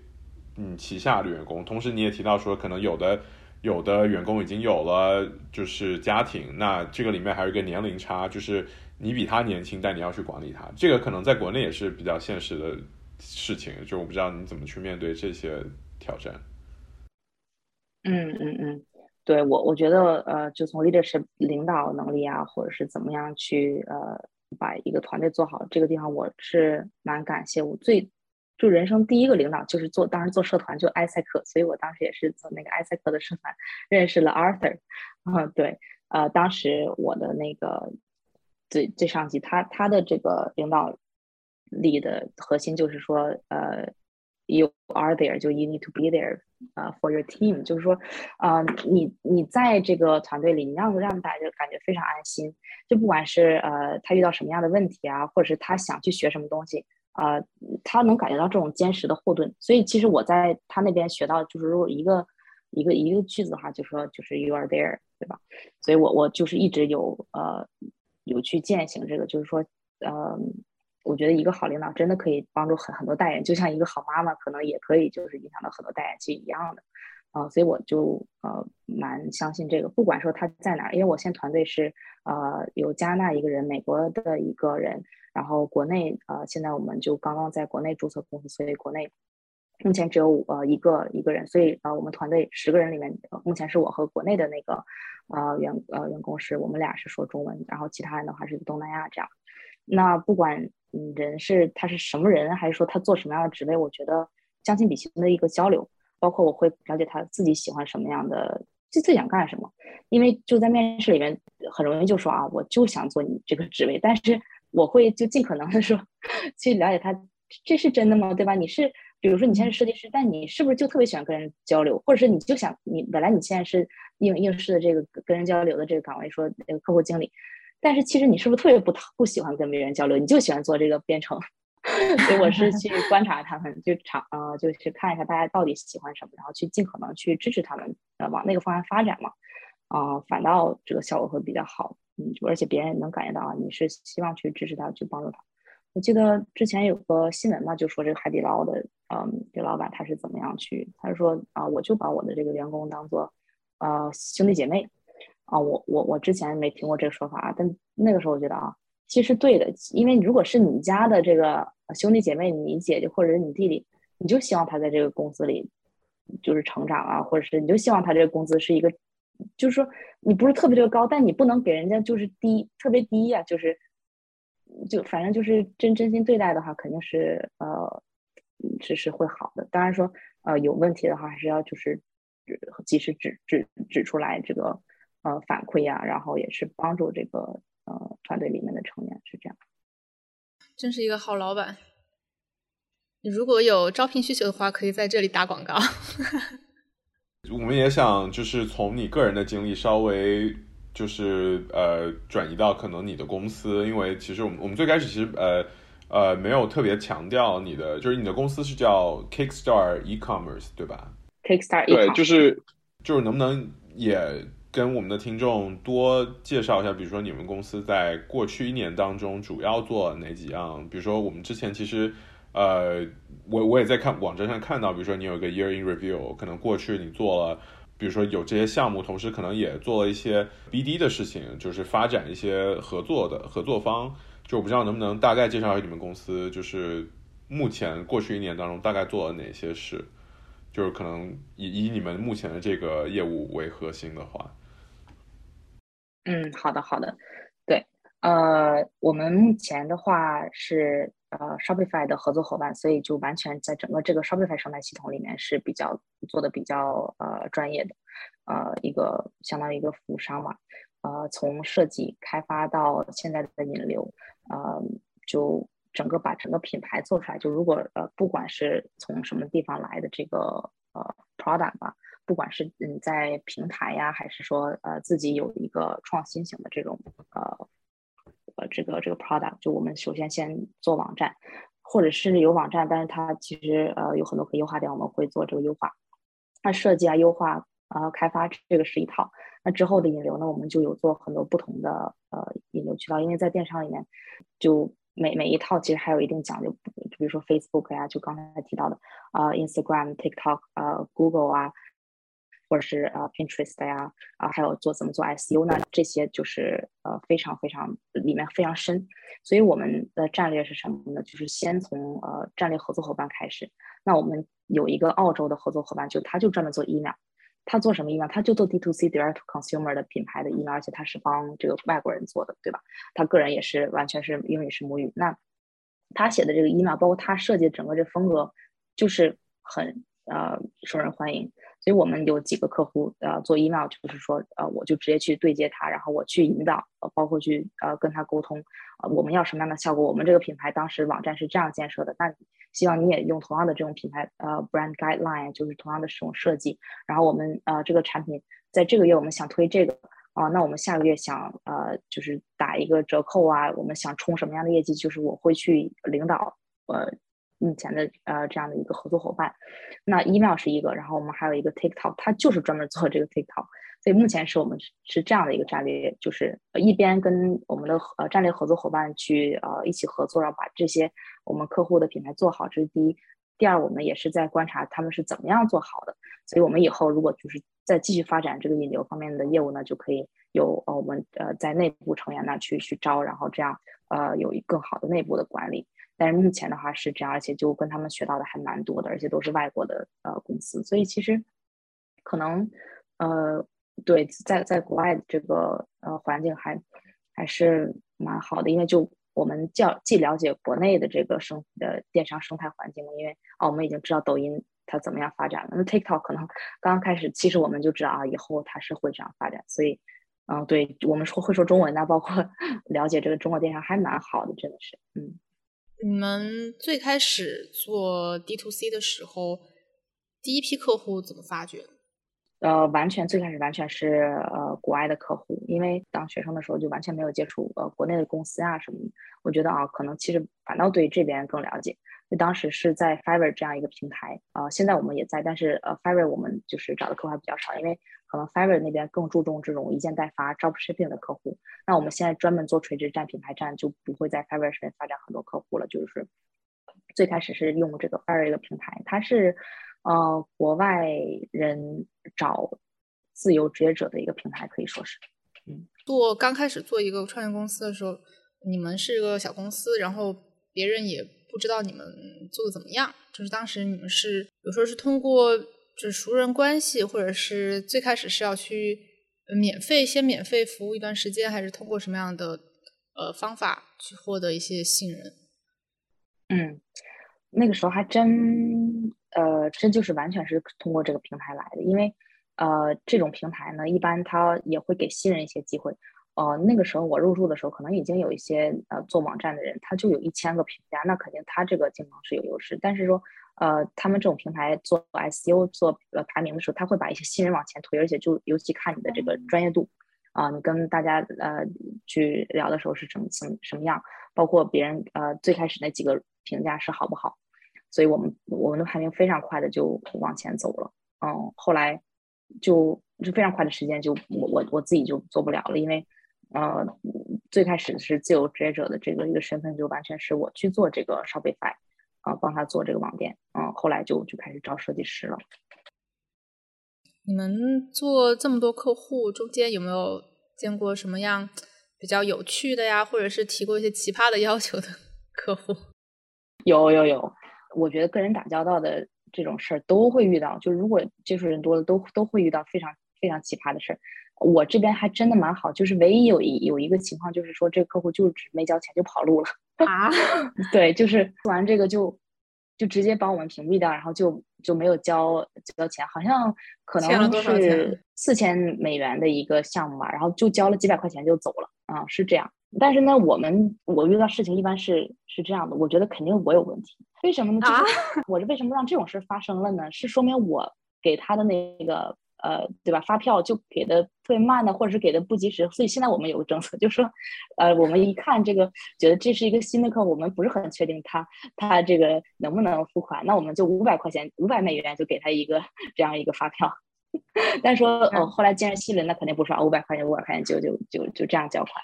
Speaker 2: 嗯旗下的员工，同时你也提到说，可能有的。有的员工已经有了就是家庭，那这个里面还有一个年龄差，就是你比他年轻，但你要去管理他，这个可能在国内也是比较现实的事情。就我不知道你怎么去面对这些挑战。
Speaker 1: 嗯嗯嗯，对我我觉得呃，就从 leadership 领导能力啊，或者是怎么样去呃把一个团队做好，这个地方我是蛮感谢我最。就人生第一个领导就是做，当时做社团就埃塞克，所以我当时也是做那个埃塞克的社团，认识了 Arthur。嗯，对，呃，当时我的那个最最上级，他他的这个领导力的核心就是说，呃，you are there，就 you need to be there，呃，for your team，就是说，呃，你你在这个团队里，你让让大家感觉非常安心，就不管是呃他遇到什么样的问题啊，或者是他想去学什么东西。啊，他能感觉到这种坚实的后盾，所以其实我在他那边学到，就是如果一个一个一个句子的话，就说就是 you are there，对吧？所以我我就是一直有呃有去践行这个，就是说，呃，我觉得一个好领导真的可以帮助很很多代人，就像一个好妈妈可能也可以就是影响到很多代人，其实一样的。啊，所以我就呃蛮相信这个，不管说他在哪，因为我现在团队是呃有加拿大一个人，美国的一个人，然后国内呃现在我们就刚刚在国内注册公司，所以国内目前只有呃一个一个人，所以呃我们团队十个人里面，目前是我和国内的那个呃员呃员工是我们俩是说中文，然后其他人的话是东南亚这样。那不管嗯人是他是什么人，还是说他做什么样的职位，我觉得将心比心的一个交流。包括我会了解他自己喜欢什么样的，最最想干什么，因为就在面试里面很容易就说啊，我就想做你这个职位，但是我会就尽可能的说 去了解他，这是真的吗？对吧？你是比如说你现在是设计师，但你是不是就特别喜欢跟人交流，或者是你就想你本来你现在是应应试的这个跟人交流的这个岗位，说那个客户经理，但是其实你是不是特别不不喜欢跟别人交流，你就喜欢做这个编程？所以我是去观察他们，就尝呃，就去看一下大家到底喜欢什么，然后去尽可能去支持他们，呃，往那个方向发展嘛，啊，反倒这个效果会比较好，嗯，而且别人能感觉到啊，你是希望去支持他，去帮助他。我记得之前有个新闻嘛，就说这个海底捞的，嗯，这老板他是怎么样去，他说啊，我就把我的这个员工当做呃兄弟姐妹，啊，我我我之前没听过这个说法，但那个时候我觉得啊。其实对的，因为如果是你家的这个兄弟姐妹，你姐姐或者是你弟弟，你就希望他在这个公司里就是成长啊，或者是你就希望他这个公司是一个就是说你不是特别特别高，但你不能给人家就是低特别低呀，就是就反正就是真真心对待的话，肯定是呃是是会好的。当然说呃有问题的话，还是要就是及时指指指出来这个呃反馈呀，然后也是帮助这个呃团队里面的成员是这样。
Speaker 3: 真是一个好老板。如果有招聘需求的话，可以在这里打广告。
Speaker 2: 我们也想就是从你个人的经历稍微就是呃转移到可能你的公司，因为其实我们我们最开始其实呃呃没有特别强调你的，就是你的公司是叫 Kickstar E-commerce 对吧
Speaker 1: ？Kickstar e
Speaker 4: 对，就是
Speaker 2: 就是能不能也跟我们的听众多介绍一下，比如说你们公司在过去一年当中主要做哪几样？比如说我们之前其实。呃，我我也在看网站上看到，比如说你有一个 year in review，可能过去你做了，比如说有这些项目，同时可能也做了一些 BD 的事情，就是发展一些合作的合作方。就我不知道能不能大概介绍一下你们公司，就是目前过去一年当中大概做了哪些事，就是可能以以你们目前的这个业务为核心的话。
Speaker 1: 嗯，好的好的，对，呃，我们目前的话是。呃，Shopify 的合作伙伴，所以就完全在整个这个 Shopify 生态系统里面是比较做的比较呃专业的，呃一个相当于一个服务商嘛，呃从设计开发到现在的引流，呃就整个把整个品牌做出来。就如果呃不管是从什么地方来的这个呃 product 吧，不管是嗯在平台呀，还是说呃自己有一个创新型的这种呃。呃，这个这个 product 就我们首先先做网站，或者甚至有网站，但是它其实呃有很多可以优化点，我们会做这个优化。那设计啊、优化啊、开发这个是一套。那之后的引流呢，我们就有做很多不同的呃引流渠道，因为在电商里面，就每每一套其实还有一定讲究，比如说 Facebook 呀，就刚才提到的啊，Instagram、TikTok 啊、Google 啊。或者是啊 Pinterest 呀，啊还有做怎么做 SEO 呢？这些就是呃非常非常里面非常深，所以我们的战略是什么呢？就是先从呃战略合作伙伴开始。那我们有一个澳洲的合作伙伴，就他就专门做 email，他做什么 email？他就做 D to C Direct Consumer 的品牌的 email，而且他是帮这个外国人做的，对吧？他个人也是完全是英语是母语。那他写的这个 email，包括他设计的整个这风格，就是很呃受人欢迎。所以我们有几个客户，呃，做 email 就是说，呃，我就直接去对接他，然后我去引导，呃，包括去呃跟他沟通，呃，我们要什么样的效果？我们这个品牌当时网站是这样建设的，那希望你也用同样的这种品牌，呃，brand guideline，就是同样的这种设计。然后我们呃这个产品在这个月我们想推这个，啊，那我们下个月想呃就是打一个折扣啊，我们想冲什么样的业绩？就是我会去领导，呃。目前的呃这样的一个合作伙伴，那 email 是一个，然后我们还有一个 TikTok，它就是专门做这个 TikTok，所以目前是我们是这样的一个战略，就是一边跟我们的呃战略合作伙伴去呃一起合作，然后把这些我们客户的品牌做好，这是第一。第二，我们也是在观察他们是怎么样做好的，所以我们以后如果就是再继续发展这个引流方面的业务呢，就可以有呃我们呃在内部成员那去去招，然后这样呃有一更好的内部的管理。但是目前的话是这样，而且就跟他们学到的还蛮多的，而且都是外国的呃公司，所以其实可能呃对在在国外这个呃环境还还是蛮好的，因为就我们较既了解国内的这个生的电商生态环境嘛，因为啊我们已经知道抖音它怎么样发展了，那 TikTok 可能刚刚开始，其实我们就知道啊以后它是会这样发展，所以嗯对我们说会说中文的，包括 了解这个中国电商还蛮好的，真的是嗯。
Speaker 3: 你们最开始做 D to C 的时候，第一批客户怎么发掘？
Speaker 1: 呃，完全最开始完全是呃国外的客户，因为当学生的时候就完全没有接触呃国内的公司啊什么的。我觉得啊，可能其实反倒对这边更了解。就当时是在 Fiverr 这样一个平台啊，现在我们也在，但是呃 Fiverr 我们就是找的客户还比较少，因为。可能 Fiverr 那边更注重这种一件代发 drop shipping 的客户，那我们现在专门做垂直站、品牌站，就不会在 Fiverr 上面发展很多客户了。就是最开始是用这个 Fiverr 一个平台，它是呃国外人找自由职业者的一个平台，可以说是。嗯，
Speaker 3: 做刚开始做一个创业公司的时候，你们是一个小公司，然后别人也不知道你们做的怎么样，就是当时你们是有时候是通过。就是熟人关系，或者是最开始是要去免费先免费服务一段时间，还是通过什么样的呃方法去获得一些信任？
Speaker 1: 嗯，那个时候还真呃真就是完全是通过这个平台来的，因为呃这种平台呢，一般它也会给新人一些机会。呃，那个时候我入驻的时候，可能已经有一些呃做网站的人，他就有一千个评价，那肯定他这个竞争是有优势。但是说，呃，他们这种平台做 SEO 做呃排名的时候，他会把一些新人往前推，而且就尤其看你的这个专业度啊，你跟大家呃去聊的时候是什么什什么样，包括别人呃最开始那几个评价是好不好，所以我们我们的排名非常快的就往前走了，嗯，后来就就非常快的时间就我我我自己就做不了了，因为。呃，最开始是自由职业者的这个一个身份，就完全是我去做这个 Shopify，啊，帮他做这个网店，嗯，后来就就开始招设计师了。
Speaker 3: 你们做这么多客户，中间有没有见过什么样比较有趣的呀，或者是提过一些奇葩的要求的 客户？
Speaker 1: 有有有，我觉得跟人打交道的这种事儿都会遇到，就如果接触人多了，都都会遇到非常非常奇葩的事儿。我这边还真的蛮好，就是唯一有一有一个情况，就是说这个客户就是没交钱就跑路了
Speaker 3: 啊。
Speaker 1: 对，就是做完这个就就直接把我们屏蔽掉，然后就就没有交交钱，好像可能是四千美元的一个项目吧，然后就交了几百块钱就走了啊，是这样。但是呢，我们我遇到事情一般是是这样的，我觉得肯定我有问题，为什么呢？就是我是为什么让这种事发生了呢？是说明我给他的那个。呃，对吧？发票就给的特别慢的，或者是给的不及时，所以现在我们有个政策，就是说，呃，我们一看这个，觉得这是一个新的客户，我们不是很确定他他这个能不能付款，那我们就五百块钱，五百美元就给他一个这样一个发票。但说，哦，后来既然新人，那肯定不是五百块钱，五百块钱就就就就这样交款。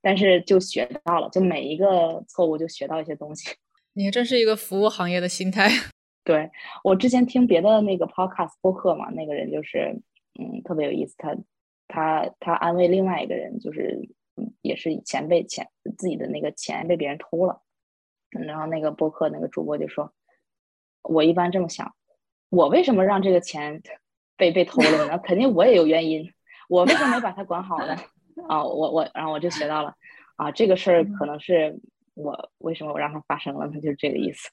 Speaker 1: 但是就学到了，就每一个错误就学到一些东西。
Speaker 3: 你真是一个服务行业的心态。
Speaker 1: 对我之前听别的那个 podcast 播客嘛，那个人就是，嗯，特别有意思。他他他安慰另外一个人，就是也是钱被钱自己的那个钱被别人偷了。然后那个播客那个主播就说：“我一般这么想，我为什么让这个钱被被偷了呢？肯定我也有原因。我为什么没把它管好呢？啊，我我然后我就学到了啊，这个事儿可能是我为什么我让它发生了它？就是这个意思。”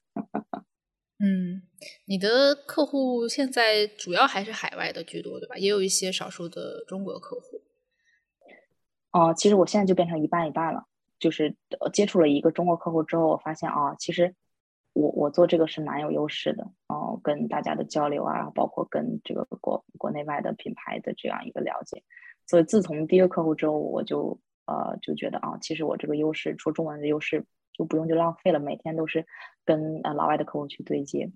Speaker 3: 嗯，你的客户现在主要还是海外的居多，对吧？也有一些少数的中国客户。
Speaker 1: 哦，其实我现在就变成一半一半了。就是接触了一个中国客户之后，我发现啊，其实我我做这个是蛮有优势的。哦，跟大家的交流啊，包括跟这个国国内外的品牌的这样一个了解。所以自从第一个客户之后，我就呃就觉得啊，其实我这个优势，说中文的优势。就不用就浪费了，每天都是跟呃老外的客户去对接。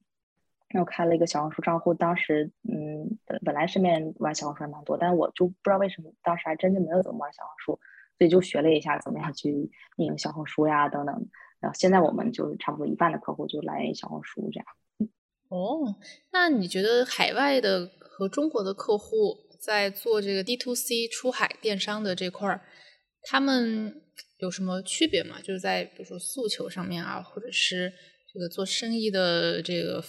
Speaker 1: 那我开了一个小红书账户，当时嗯本本来身边玩小红书还蛮多，但我就不知道为什么当时还真就没有怎么玩小红书，所以就学了一下怎么样去运营小红书呀等等。然后现在我们就差不多一半的客户就来源于小红书这样。
Speaker 3: 哦，那你觉得海外的和中国的客户在做这个 D to C 出海电商的这块儿，他们？有什么区别吗？就是在比如说诉求上面啊，或者是这个做生意的这个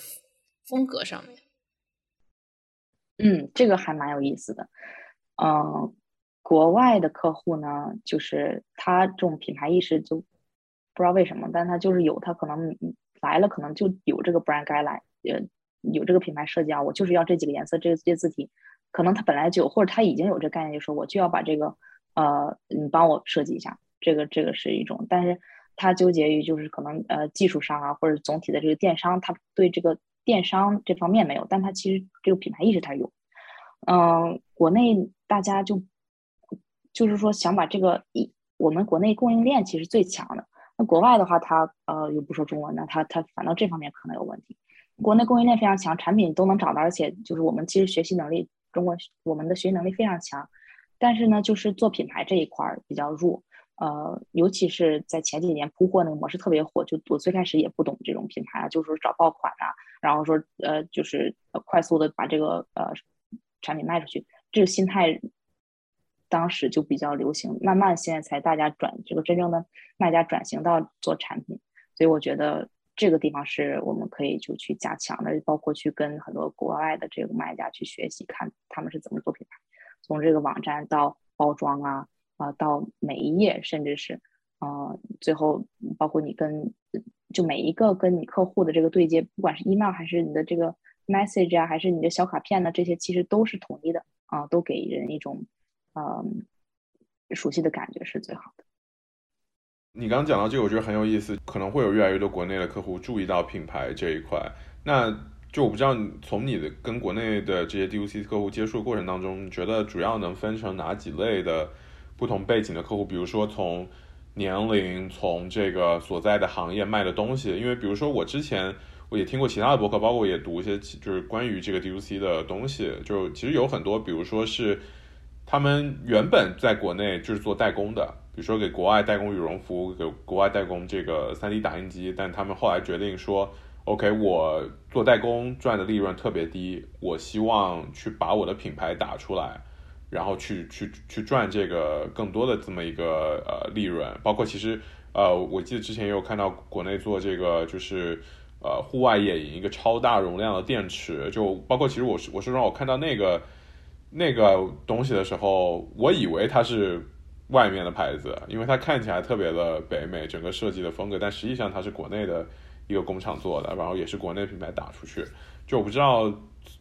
Speaker 3: 风格上面。
Speaker 1: 嗯，这个还蛮有意思的。嗯，国外的客户呢，就是他这种品牌意识就不知道为什么，但他就是有，他可能来了，可能就有这个 brand guy 来呃，有这个品牌设计啊，我就是要这几个颜色，这这些字体，可能他本来就，或者他已经有这概念，就说我就要把这个，呃，你帮我设计一下。这个这个是一种，但是他纠结于就是可能呃技术上啊，或者总体的这个电商，他对这个电商这方面没有，但他其实这个品牌意识他有。嗯，国内大家就就是说想把这个一我们国内供应链其实最强的，那国外的话他呃又不说中文，那他他反倒这方面可能有问题。国内供应链非常强，产品都能找到，而且就是我们其实学习能力，中国我们的学习能力非常强，但是呢就是做品牌这一块儿比较弱。呃，尤其是在前几年铺货那个模式特别火，就我最开始也不懂这种品牌啊，就是说找爆款啊，然后说呃，就是快速的把这个呃产品卖出去，这个心态当时就比较流行。慢慢现在才大家转这个真正的卖家转型到做产品，所以我觉得这个地方是我们可以就去加强的，包括去跟很多国外的这个卖家去学习，看他们是怎么做品牌。从这个网站到包装啊啊，到每一页，甚至是啊最后包括你跟就每一个跟你客户的这个对接，不管是 email 还是你的这个 message 啊，还是你的小卡片呢，这些其实都是统一的啊，都给人一种嗯熟悉的感觉是最好的。
Speaker 2: 你刚刚讲到这个，我觉得很有意思，可能会有越来越多国内的客户注意到品牌这一块。那就我不知道，从你的跟国内的这些 DUC 客户接触过程当中，你觉得主要能分成哪几类的不同背景的客户？比如说从年龄，从这个所在的行业卖的东西。因为比如说我之前我也听过其他的博客，包括我也读一些就是关于这个 DUC 的东西，就其实有很多，比如说是他们原本在国内就是做代工的。比如说给国外代工羽绒服，给国外代工这个 3D 打印机，但他们后来决定说，OK，我做代工赚的利润特别低，我希望去把我的品牌打出来，然后去去去赚这个更多的这么一个呃利润。包括其实呃，我记得之前也有看到国内做这个就是呃户外野营一个超大容量的电池，就包括其实我是我是让我看到那个那个东西的时候，我以为它是。外面的牌子，因为它看起来特别的北美，整个设计的风格，但实际上它是国内的一个工厂做的，然后也是国内品牌打出去。就我不知道，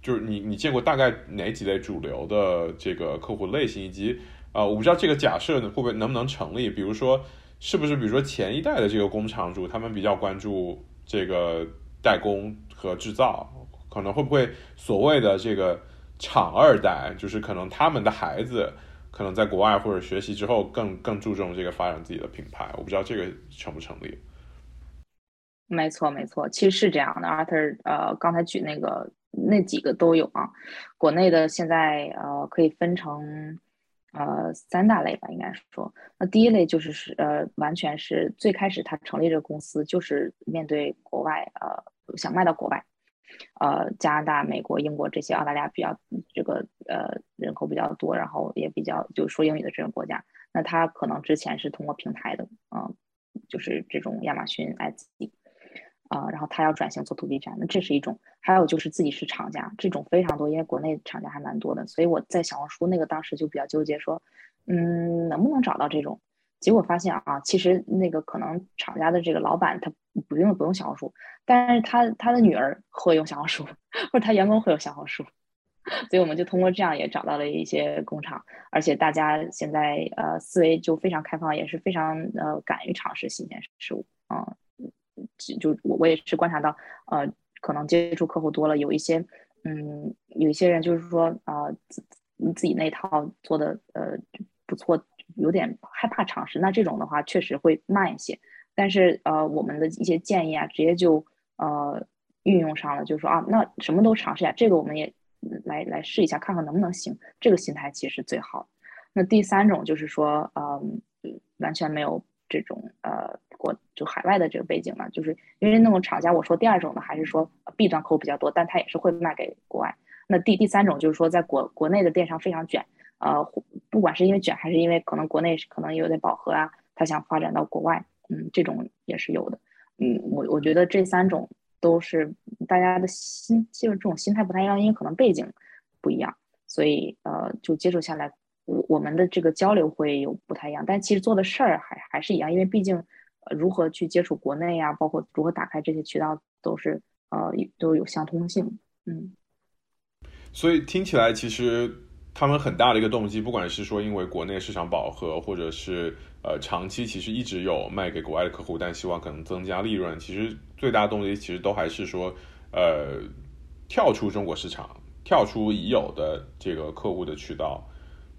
Speaker 2: 就是你你见过大概哪几类主流的这个客户类型，以及呃，我不知道这个假设会不会能不能成立？比如说，是不是比如说前一代的这个工厂主，他们比较关注这个代工和制造，可能会不会所谓的这个厂二代，就是可能他们的孩子。可能在国外或者学习之后，更更注重这个发展自己的品牌。我不知道这个成不成立。
Speaker 1: 没错，没错，其实是这样的。Arthur，呃，刚才举那个那几个都有啊。国内的现在呃可以分成呃三大类吧，应该说。那第一类就是是呃完全是最开始他成立这个公司就是面对国外呃想卖到国外。呃，加拿大、美国、英国这些澳大利亚比较这个呃人口比较多，然后也比较就说英语的这种国家，那他可能之前是通过平台的，嗯，就是这种亚马逊、爱啊，然后他要转型做 to B 站，那这是一种；还有就是自己是厂家，这种非常多，因为国内厂家还蛮多的，所以我在小红书那个当时就比较纠结，说，嗯，能不能找到这种？结果发现啊，其实那个可能厂家的这个老板他不用不用小红书，但是他他的女儿会用小红书，或者他员工会用小红书，所以我们就通过这样也找到了一些工厂，而且大家现在呃思维就非常开放，也是非常呃敢于尝试新鲜事物啊，就我我也是观察到呃可能接触客户多了，有一些嗯有一些人就是说啊自自己那套做的呃不错。有点害怕尝试，那这种的话确实会慢一些。但是呃，我们的一些建议啊，直接就呃运用上了，就是说啊，那什么都尝试一下，这个我们也来来试一下，看看能不能行。这个心态其实最好。那第三种就是说，嗯，完全没有这种呃国就海外的这个背景嘛，就是因为那种厂家，我说第二种呢，还是说 B 端客户比较多，但他也是会卖给国外。那第第三种就是说，在国国内的电商非常卷。呃，不管是因为卷，还是因为可能国内可能有点饱和啊，他想发展到国外，嗯，这种也是有的。嗯，我我觉得这三种都是大家的心，就是这种心态不太一样，因为可能背景不一样，所以呃，就接触下来，我我们的这个交流会有不太一样，但其实做的事儿还还是一样，因为毕竟如何去接触国内呀，包括如何打开这些渠道，都是呃都有相通性。嗯，
Speaker 2: 所以听起来其实。他们很大的一个动机，不管是说因为国内市场饱和，或者是呃长期其实一直有卖给国外的客户，但希望可能增加利润。其实最大动机其实都还是说，呃，跳出中国市场，跳出已有的这个客户的渠道，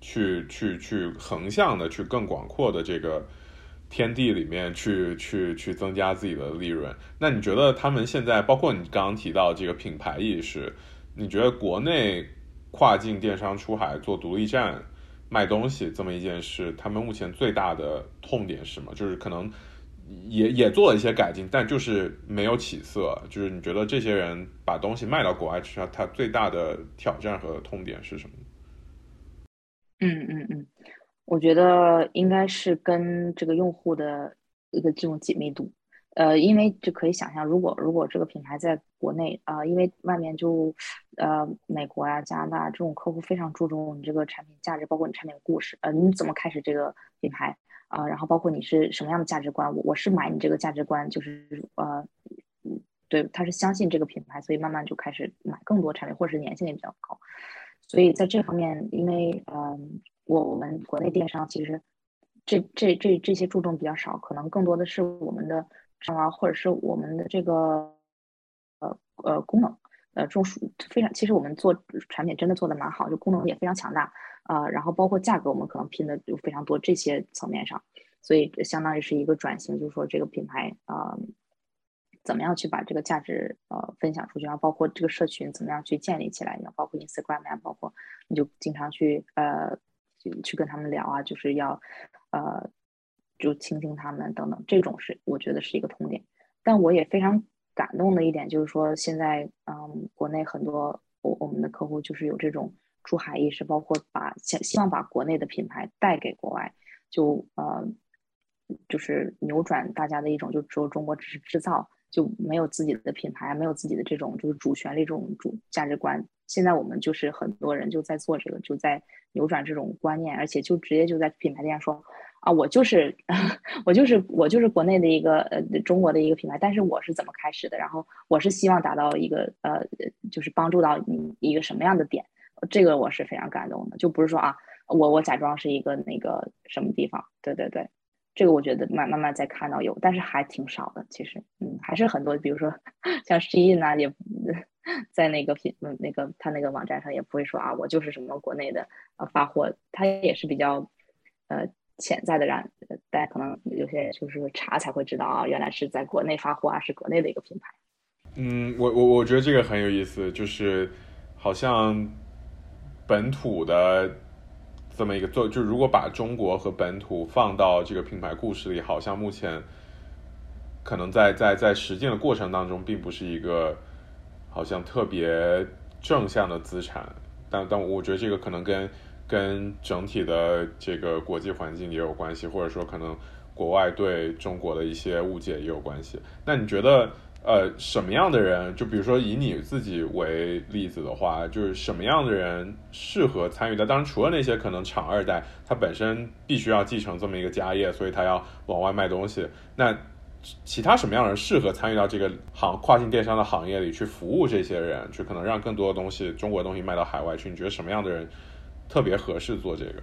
Speaker 2: 去去去横向的去更广阔的这个天地里面去去去增加自己的利润。那你觉得他们现在，包括你刚刚提到这个品牌意识，你觉得国内？跨境电商出海做独立站卖东西这么一件事，他们目前最大的痛点是什么？就是可能也也做了一些改进，但就是没有起色。就是你觉得这些人把东西卖到国外去，他最大的挑战和痛点是什么？
Speaker 1: 嗯嗯嗯，我觉得应该是跟这个用户的一个这种紧密度。呃，因为就可以想象，如果如果这个品牌在国内啊，因为外面就呃美国呀、加拿大这种客户非常注重你这个产品价值，包括你产品故事，呃，你怎么开始这个品牌啊？然后包括你是什么样的价值观，我我是买你这个价值观，就是呃，对，他是相信这个品牌，所以慢慢就开始买更多产品，或者是粘性也比较高。所以在这方面，因为嗯，我我们国内电商其实这这这这些注重比较少，可能更多的是我们的。啊，或者是我们的这个呃呃功能，呃这种属非常，其实我们做产品真的做的蛮好，就功能也非常强大啊。然后包括价格，我们可能拼的就非常多这些层面上，所以相当于是一个转型，就是说这个品牌啊，怎么样去把这个价值呃分享出去，然后包括这个社群怎么样去建立起来，要包括 Instagram 呀，包括你就经常去呃去跟他们聊啊，就是要呃。就倾听他们等等，这种是我觉得是一个痛点。但我也非常感动的一点就是说，现在嗯，国内很多我我们的客户就是有这种出海意识，包括把想希望把国内的品牌带给国外，就呃，就是扭转大家的一种就只有中国只是制造，就没有自己的品牌，没有自己的这种就是主旋律这种主价值观。现在我们就是很多人就在做这个，就在扭转这种观念，而且就直接就在品牌店说。啊，我就是 我就是我就是国内的一个呃中国的一个品牌，但是我是怎么开始的？然后我是希望达到一个呃，就是帮助到你一个什么样的点？这个我是非常感动的，就不是说啊，我我假装是一个那个什么地方？对对对，这个我觉得慢慢慢在看到有，但是还挺少的。其实，嗯，还是很多，比如说 像 Shein 啊，也在那个品嗯那个他那个网站上也不会说啊，我就是什么国内的呃发货，他也是比较呃。潜在的让大家可能有些人就是查才会知道啊，原来是在国内发货啊，是国内的一个品牌。
Speaker 2: 嗯，我我我觉得这个很有意思，就是好像本土的这么一个做，就如果把中国和本土放到这个品牌故事里，好像目前可能在在在实践的过程当中，并不是一个好像特别正向的资产。但但我觉得这个可能跟。跟整体的这个国际环境也有关系，或者说可能国外对中国的一些误解也有关系。那你觉得，呃，什么样的人，就比如说以你自己为例子的话，就是什么样的人适合参与的？当然，除了那些可能厂二代，他本身必须要继承这么一个家业，所以他要往外卖东西。那其他什么样的人适合参与到这个行跨境电商的行业里去服务这些人，去可能让更多的东西，中国的东西卖到海外去？你觉得什么样的人？特别合适做这个，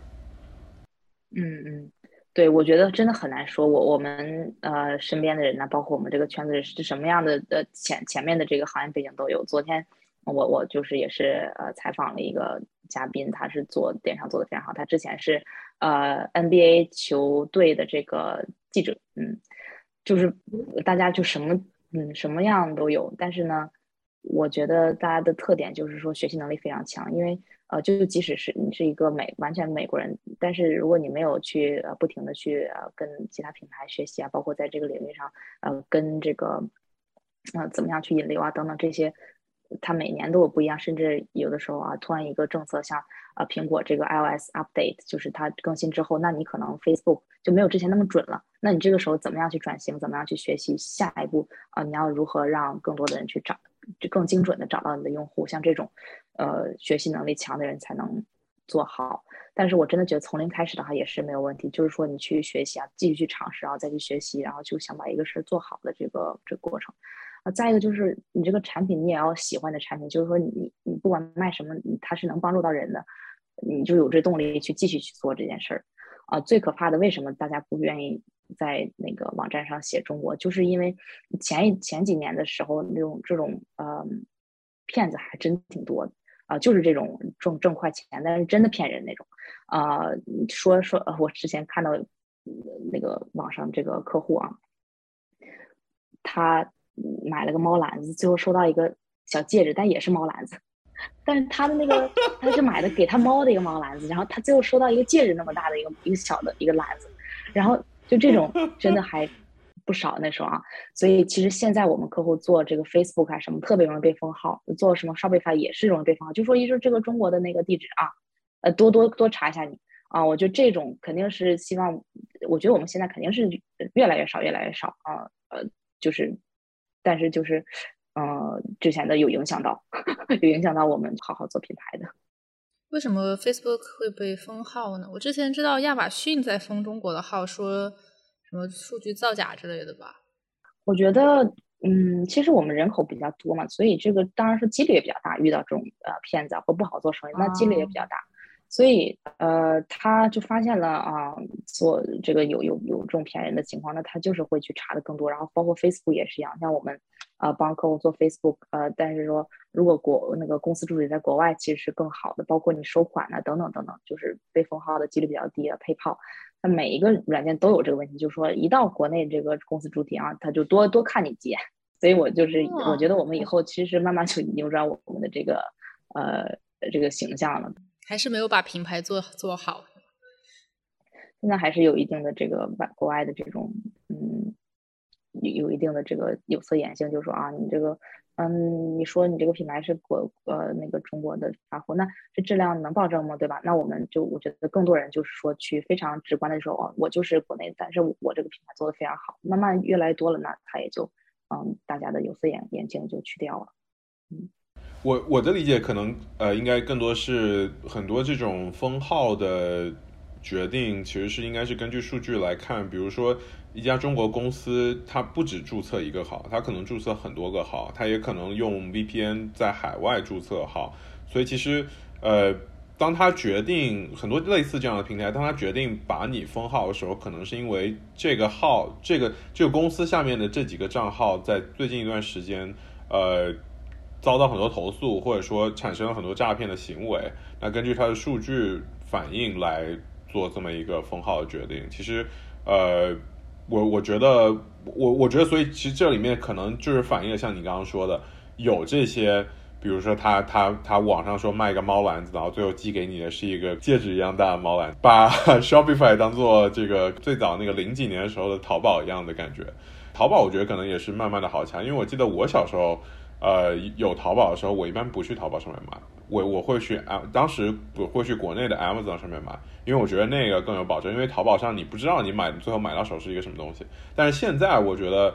Speaker 1: 嗯嗯，对，我觉得真的很难说。我我们呃身边的人呢，包括我们这个圈子人是什么样的的前前面的这个行业背景都有。昨天我我就是也是呃采访了一个嘉宾，他是做电商做的非常好，他之前是呃 NBA 球队的这个记者，嗯，就是大家就什么嗯什么样都有，但是呢，我觉得大家的特点就是说学习能力非常强，因为。呃，就即使是你是一个美完全美国人，但是如果你没有去呃不停的去呃跟其他品牌学习啊，包括在这个领域上呃跟这个呃怎么样去引流啊等等这些，它每年都有不一样，甚至有的时候啊突然一个政策像呃苹果这个 iOS update 就是它更新之后，那你可能 Facebook 就没有之前那么准了，那你这个时候怎么样去转型，怎么样去学习下一步啊？你要如何让更多的人去找？就更精准的找到你的用户，像这种，呃，学习能力强的人才能做好。但是我真的觉得从零开始的话也是没有问题，就是说你去学习啊，继续去尝试，然后再去学习，然后就想把一个事儿做好的这个这个过程。啊，再一个就是你这个产品你也要喜欢的产品，就是说你你不管卖什么，它是能帮助到人的，你就有这动力去继续去做这件事儿。啊，最可怕的为什么大家不愿意？在那个网站上写中国，就是因为前一前几年的时候，那种这种呃骗子还真挺多的啊，就是这种挣挣快钱，但是真的骗人那种啊。说说，我之前看到那个网上这个客户啊，他买了个猫篮子，最后收到一个小戒指，但也是猫篮子，但是他的那个他是买的给他猫的一个猫篮子，然后他最后收到一个戒指那么大的一个一个小的一个篮子，然后。就这种真的还不少那时候啊，所以其实现在我们客户做这个 Facebook 啊什么特别容易被封号，做什么 Shopify 也是容易被封号。就说一说这个中国的那个地址啊，呃多多多查一下你啊，我觉得这种肯定是希望，我觉得我们现在肯定是越来越少越来越少啊，呃就是，但是就是，呃，之前的有影响到，有影响到我们好好做品牌的。
Speaker 3: 为什么 Facebook 会被封号呢？我之前知道亚马逊在封中国的号，说什么数据造假之类的吧。
Speaker 1: 我觉得，嗯，其实我们人口比较多嘛，所以这个当然是几率也比较大，遇到这种呃骗子或不好做生意，那几率也比较大。所以，呃，他就发现了啊，做这个有有有这种骗人的情况，那他就是会去查的更多。然后，包括 Facebook 也是一样，像我们，呃，帮客户做 Facebook，呃，但是说如果国那个公司助理在国外，其实是更好的。包括你收款啊，等等等等，就是被封号的几率比较低啊。PayPal，它每一个软件都有这个问题，就是说一到国内这个公司主体啊，他就多多看你几眼。所以我就是我觉得我们以后其实慢慢就扭转我们的这个呃这个形象了。
Speaker 3: 还是没有把品牌做做好，
Speaker 1: 现在还是有一定的这个外国外的这种，嗯，有有一定的这个有色眼镜，就说啊，你这个，嗯，你说你这个品牌是国呃那个中国的发货，那这质量能保证吗？对吧？那我们就我觉得更多人就是说去非常直观的说，哦，我就是国内，但是我这个品牌做的非常好，慢慢越来越多了，那他也就，嗯，大家的有色眼眼镜就去掉了，嗯。
Speaker 2: 我我的理解可能呃，应该更多是很多这种封号的决定，其实是应该是根据数据来看。比如说一家中国公司，它不止注册一个号，它可能注册很多个号，它也可能用 VPN 在海外注册号。所以其实呃，当他决定很多类似这样的平台，当他决定把你封号的时候，可能是因为这个号，这个这个公司下面的这几个账号在最近一段时间呃。遭到很多投诉，或者说产生了很多诈骗的行为，那根据它的数据反应来做这么一个封号的决定。其实，呃，我我觉得，我我觉得，所以其实这里面可能就是反映了像你刚刚说的，有这些，比如说他他他网上说卖一个猫篮子，然后最后寄给你的是一个戒指一样大的猫篮，把 Shopify 当做这个最早那个零几年的时候的淘宝一样的感觉。淘宝我觉得可能也是慢慢的好强，因为我记得我小时候。呃，有淘宝的时候，我一般不去淘宝上面买，我我会去啊，当时我会去国内的 Amazon 上面买，因为我觉得那个更有保证，因为淘宝上你不知道你买最后买到手是一个什么东西。但是现在我觉得，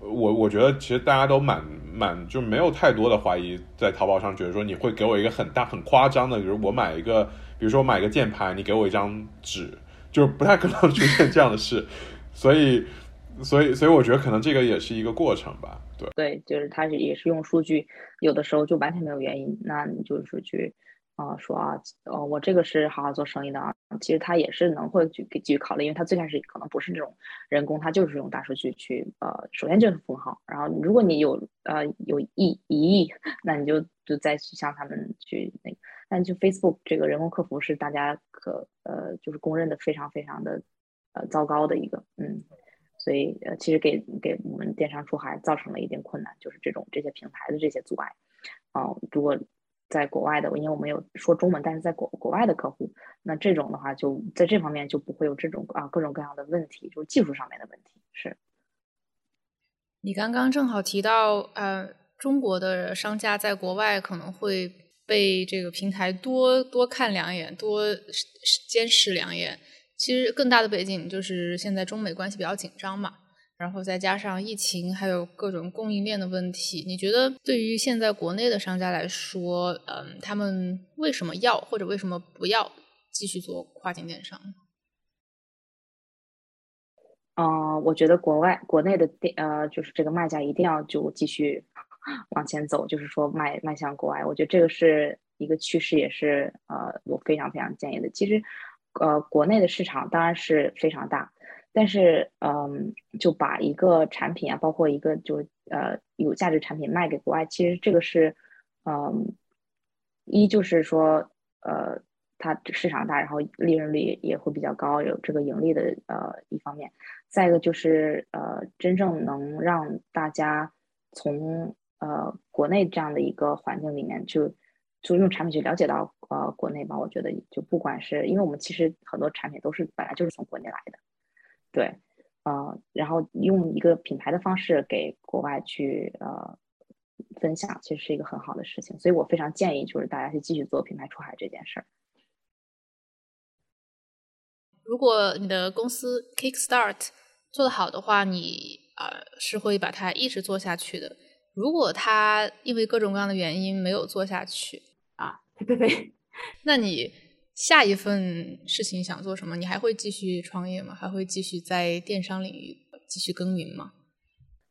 Speaker 2: 我我觉得其实大家都蛮蛮就没有太多的怀疑，在淘宝上觉得说你会给我一个很大很夸张的，比如我买一个，比如说我买一个键盘，你给我一张纸，就不太可能出现这样的事，所以。所以，所以我觉得可能这个也是一个过程吧，对。
Speaker 1: 对，就是他是也是用数据，有的时候就完全没有原因，那你就是去，啊，说啊，哦，我这个是好好做生意的啊，其实他也是能会去给继续考虑，因为他最开始可能不是这种人工，他就是用大数据去，呃，首先就是封号，然后如果你有呃有一一亿，那你就就再去向他们去那个，但就 Facebook 这个人工客服是大家可呃就是公认的非常非常的呃糟糕的一个，嗯。所以，呃，其实给给我们电商出海造成了一定困难，就是这种这些平台的这些阻碍。嗯，如果在国外的，因为我们有说中文，但是在国国外的客户，那这种的话，就在这方面就不会有这种啊各种各样的问题，就是技术上面的问题。是。
Speaker 3: 你刚刚正好提到，呃，中国的商家在国外可能会被这个平台多多看两眼，多监视两眼。其实更大的背景就是现在中美关系比较紧张嘛，然后再加上疫情，还有各种供应链的问题。你觉得对于现在国内的商家来说，嗯，他们为什么要或者为什么不要继续做跨境电商？
Speaker 1: 嗯，我觉得国外国内的店呃，就是这个卖家一定要就继续往前走，就是说迈迈向国外。我觉得这个是一个趋势，也是呃，我非常非常建议的。其实。呃，国内的市场当然是非常大，但是，嗯，就把一个产品啊，包括一个就呃有价值产品卖给国外，其实这个是，嗯，一就是说，呃，它市场大，然后利润率也会比较高，有这个盈利的呃一方面。再一个就是，呃，真正能让大家从呃国内这样的一个环境里面就。就用产品去了解到呃国内吧，我觉得就不管是因为我们其实很多产品都是本来就是从国内来的，对，呃，然后用一个品牌的方式给国外去呃分享，其实是一个很好的事情，所以我非常建议就是大家去继续做品牌出海这件事儿。
Speaker 3: 如果你的公司 Kickstart 做得好的话，你啊是会把它一直做下去的。如果他因为各种各样的原因没有做下去
Speaker 1: 啊，对对对，
Speaker 3: 那你下一份事情想做什么？你还会继续创业吗？还会继续在电商领域继续耕耘吗？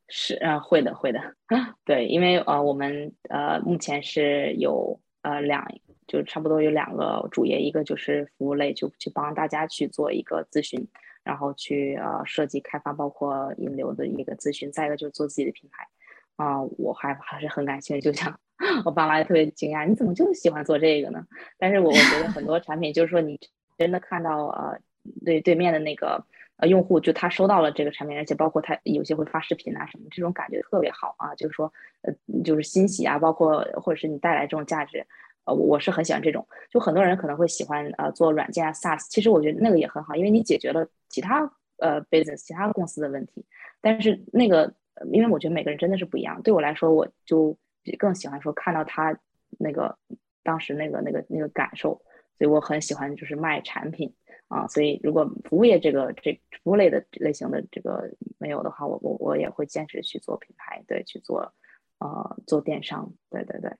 Speaker 1: 是啊，会的，会的。对，因为呃，我们呃目前是有呃两，就差不多有两个主业，一个就是服务类，就去帮大家去做一个咨询，然后去呃设计开发，包括引流的一个咨询；再一个就是做自己的品牌。啊，我还还是很感兴趣，就像我爸妈也特别惊讶，你怎么就喜欢做这个呢？但是我我觉得很多产品，就是说你真的看到呃，对对面的那个呃用户，就他收到了这个产品，而且包括他有些会发视频啊什么，这种感觉特别好啊，就是说呃就是欣喜啊，包括或者是你带来这种价值，呃我是很喜欢这种。就很多人可能会喜欢呃做软件啊 SaaS，其实我觉得那个也很好，因为你解决了其他呃 business 其他公司的问题，但是那个。因为我觉得每个人真的是不一样。对我来说，我就更喜欢说看到他那个当时那个那个那个感受，所以我很喜欢就是卖产品啊。所以如果服务业这个这服务类的类型的这个没有的话，我我我也会坚持去做品牌，对，去做呃做电商，对对对。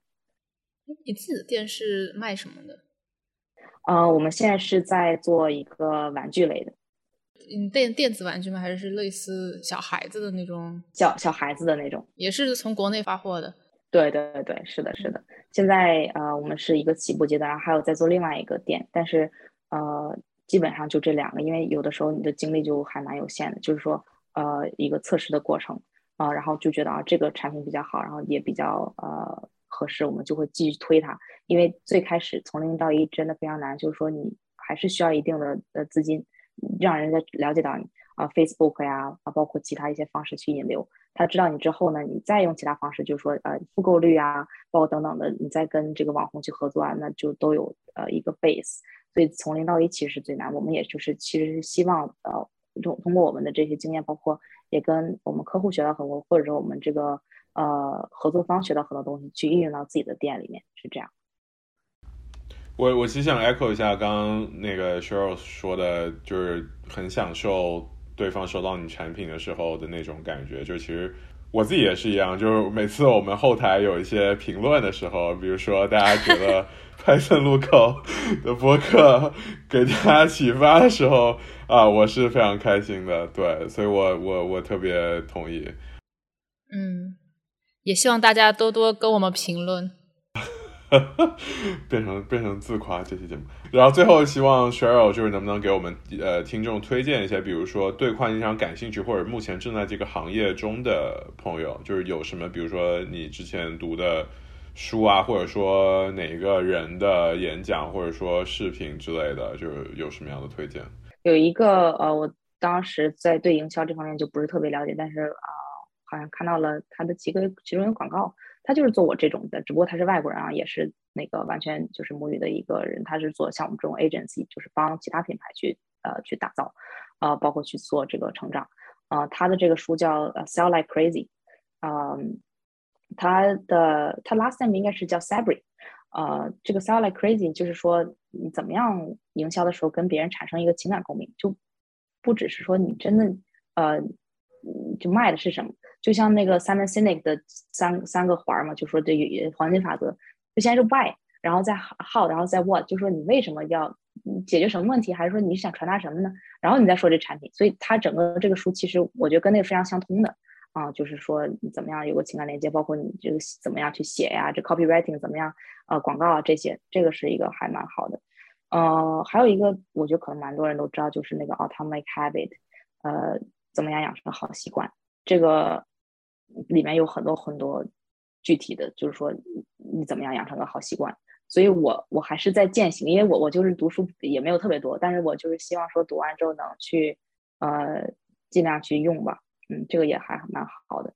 Speaker 3: 你自己的店是卖什么的？
Speaker 1: 呃，我们现在是在做一个玩具类的。
Speaker 3: 嗯，电电子玩具吗？还是类似小孩子的那种？
Speaker 1: 小小孩子的那种，
Speaker 3: 也是从国内发货的。
Speaker 1: 对对对，是的，是的。现在呃，我们是一个起步阶段，然后还有在做另外一个店，但是呃，基本上就这两个，因为有的时候你的精力就还蛮有限的，就是说呃，一个测试的过程啊，然后就觉得啊，这个产品比较好，然后也比较呃合适，我们就会继续推它。因为最开始从零到一真的非常难，就是说你还是需要一定的呃资金。让人家了解到你啊，Facebook 呀啊，包括其他一些方式去引流。他知道你之后呢，你再用其他方式，就是说呃复购率啊，包括等等的，你再跟这个网红去合作啊，那就都有呃一个 base。所以从零到一其实是最难。我们也就是其实是希望呃通通过我们的这些经验，包括也跟我们客户学到很多，或者说我们这个呃合作方学到很多东西，去运用到自己的店里面，是这样。
Speaker 2: 我我其实想 echo 一下刚刚那个 Cheryl 说的，就是很享受对方收到你产品的时候的那种感觉。就其实我自己也是一样，就是每次我们后台有一些评论的时候，比如说大家觉得 Python 路口的博客给大家启发的时候啊，我是非常开心的。对，所以我我我特别同意。
Speaker 3: 嗯，也希望大家多多跟我们评论。
Speaker 2: 变成变成自夸这期节目，然后最后希望 Cheryl 就是能不能给我们呃听众推荐一些，比如说对跨境电商感兴趣或者目前正在这个行业中的朋友，就是有什么，比如说你之前读的书啊，或者说哪一个人的演讲，或者说视频之类的，就是有什么样的推荐？
Speaker 1: 有一个呃，我当时在对营销这方面就不是特别了解，但是啊，好像看到了他的几个其中有广告。他就是做我这种的，只不过他是外国人啊，也是那个完全就是母语的一个人。他是做像我们这种 agency，就是帮其他品牌去呃去打造，呃，包括去做这个成长。呃，他的这个书叫 Sell Like Crazy，嗯，他的他 last name 应该是叫 Sabri，呃，这个 Sell Like Crazy 就是说你怎么样营销的时候跟别人产生一个情感共鸣，就不只是说你真的呃。就卖的是什么？就像那个 Simon Sinek 的三三个环嘛，就说这黄金法则，就先是 Why，然后再 How，然后再 What，就说你为什么要解决什么问题，还是说你想传达什么呢？然后你再说这产品。所以它整个这个书其实我觉得跟那个非常相通的啊，就是说你怎么样有个情感连接，包括你这个怎么样去写呀，这 copywriting 怎么样，呃，广告啊这些，这个是一个还蛮好的。呃，还有一个我觉得可能蛮多人都知道，就是那个 automic Habit，呃。怎么样养成好习惯？这个里面有很多很多具体的，就是说你怎么样养成个好习惯。所以我我还是在践行，因为我我就是读书也没有特别多，但是我就是希望说读完之后能去呃尽量去用吧。嗯，这个也还蛮好的。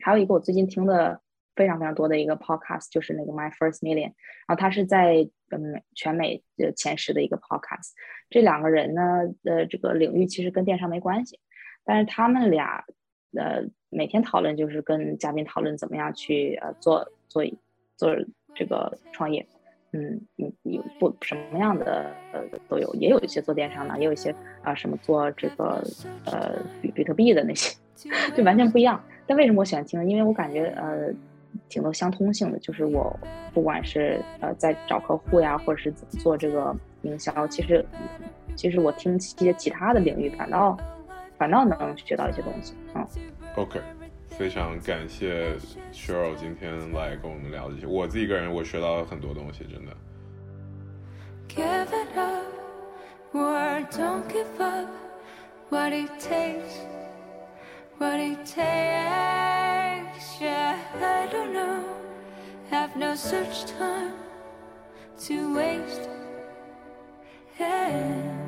Speaker 1: 还有一个我最近听的非常非常多的一个 podcast，就是那个 My First Million，然后他是在嗯全美的前十的一个 podcast。这两个人呢的这个领域其实跟电商没关系。但是他们俩，呃，每天讨论就是跟嘉宾讨论怎么样去呃做做做这个创业，嗯，有有不什么样的呃都有，也有一些做电商的，也有一些啊什么做这个呃比比特币的那些 就完全不一样。但为什么我喜欢听呢？因为我感觉呃挺多相通性的，就是我不管是呃在找客户呀，或者是做这个营销，其实其实我听一些其他的领域，反倒反倒能学到一些东西嗯。
Speaker 2: OK，非常感谢 Cheryl 今天来跟我们聊这些。我自己个人我学到了很多东西，真的。
Speaker 4: Give it up, or don't give up. What it takes, what it takes. Yeah, I don't know. Have no such time to waste. Yeah.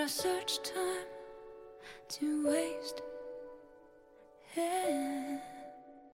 Speaker 4: no such time to waste. Yeah.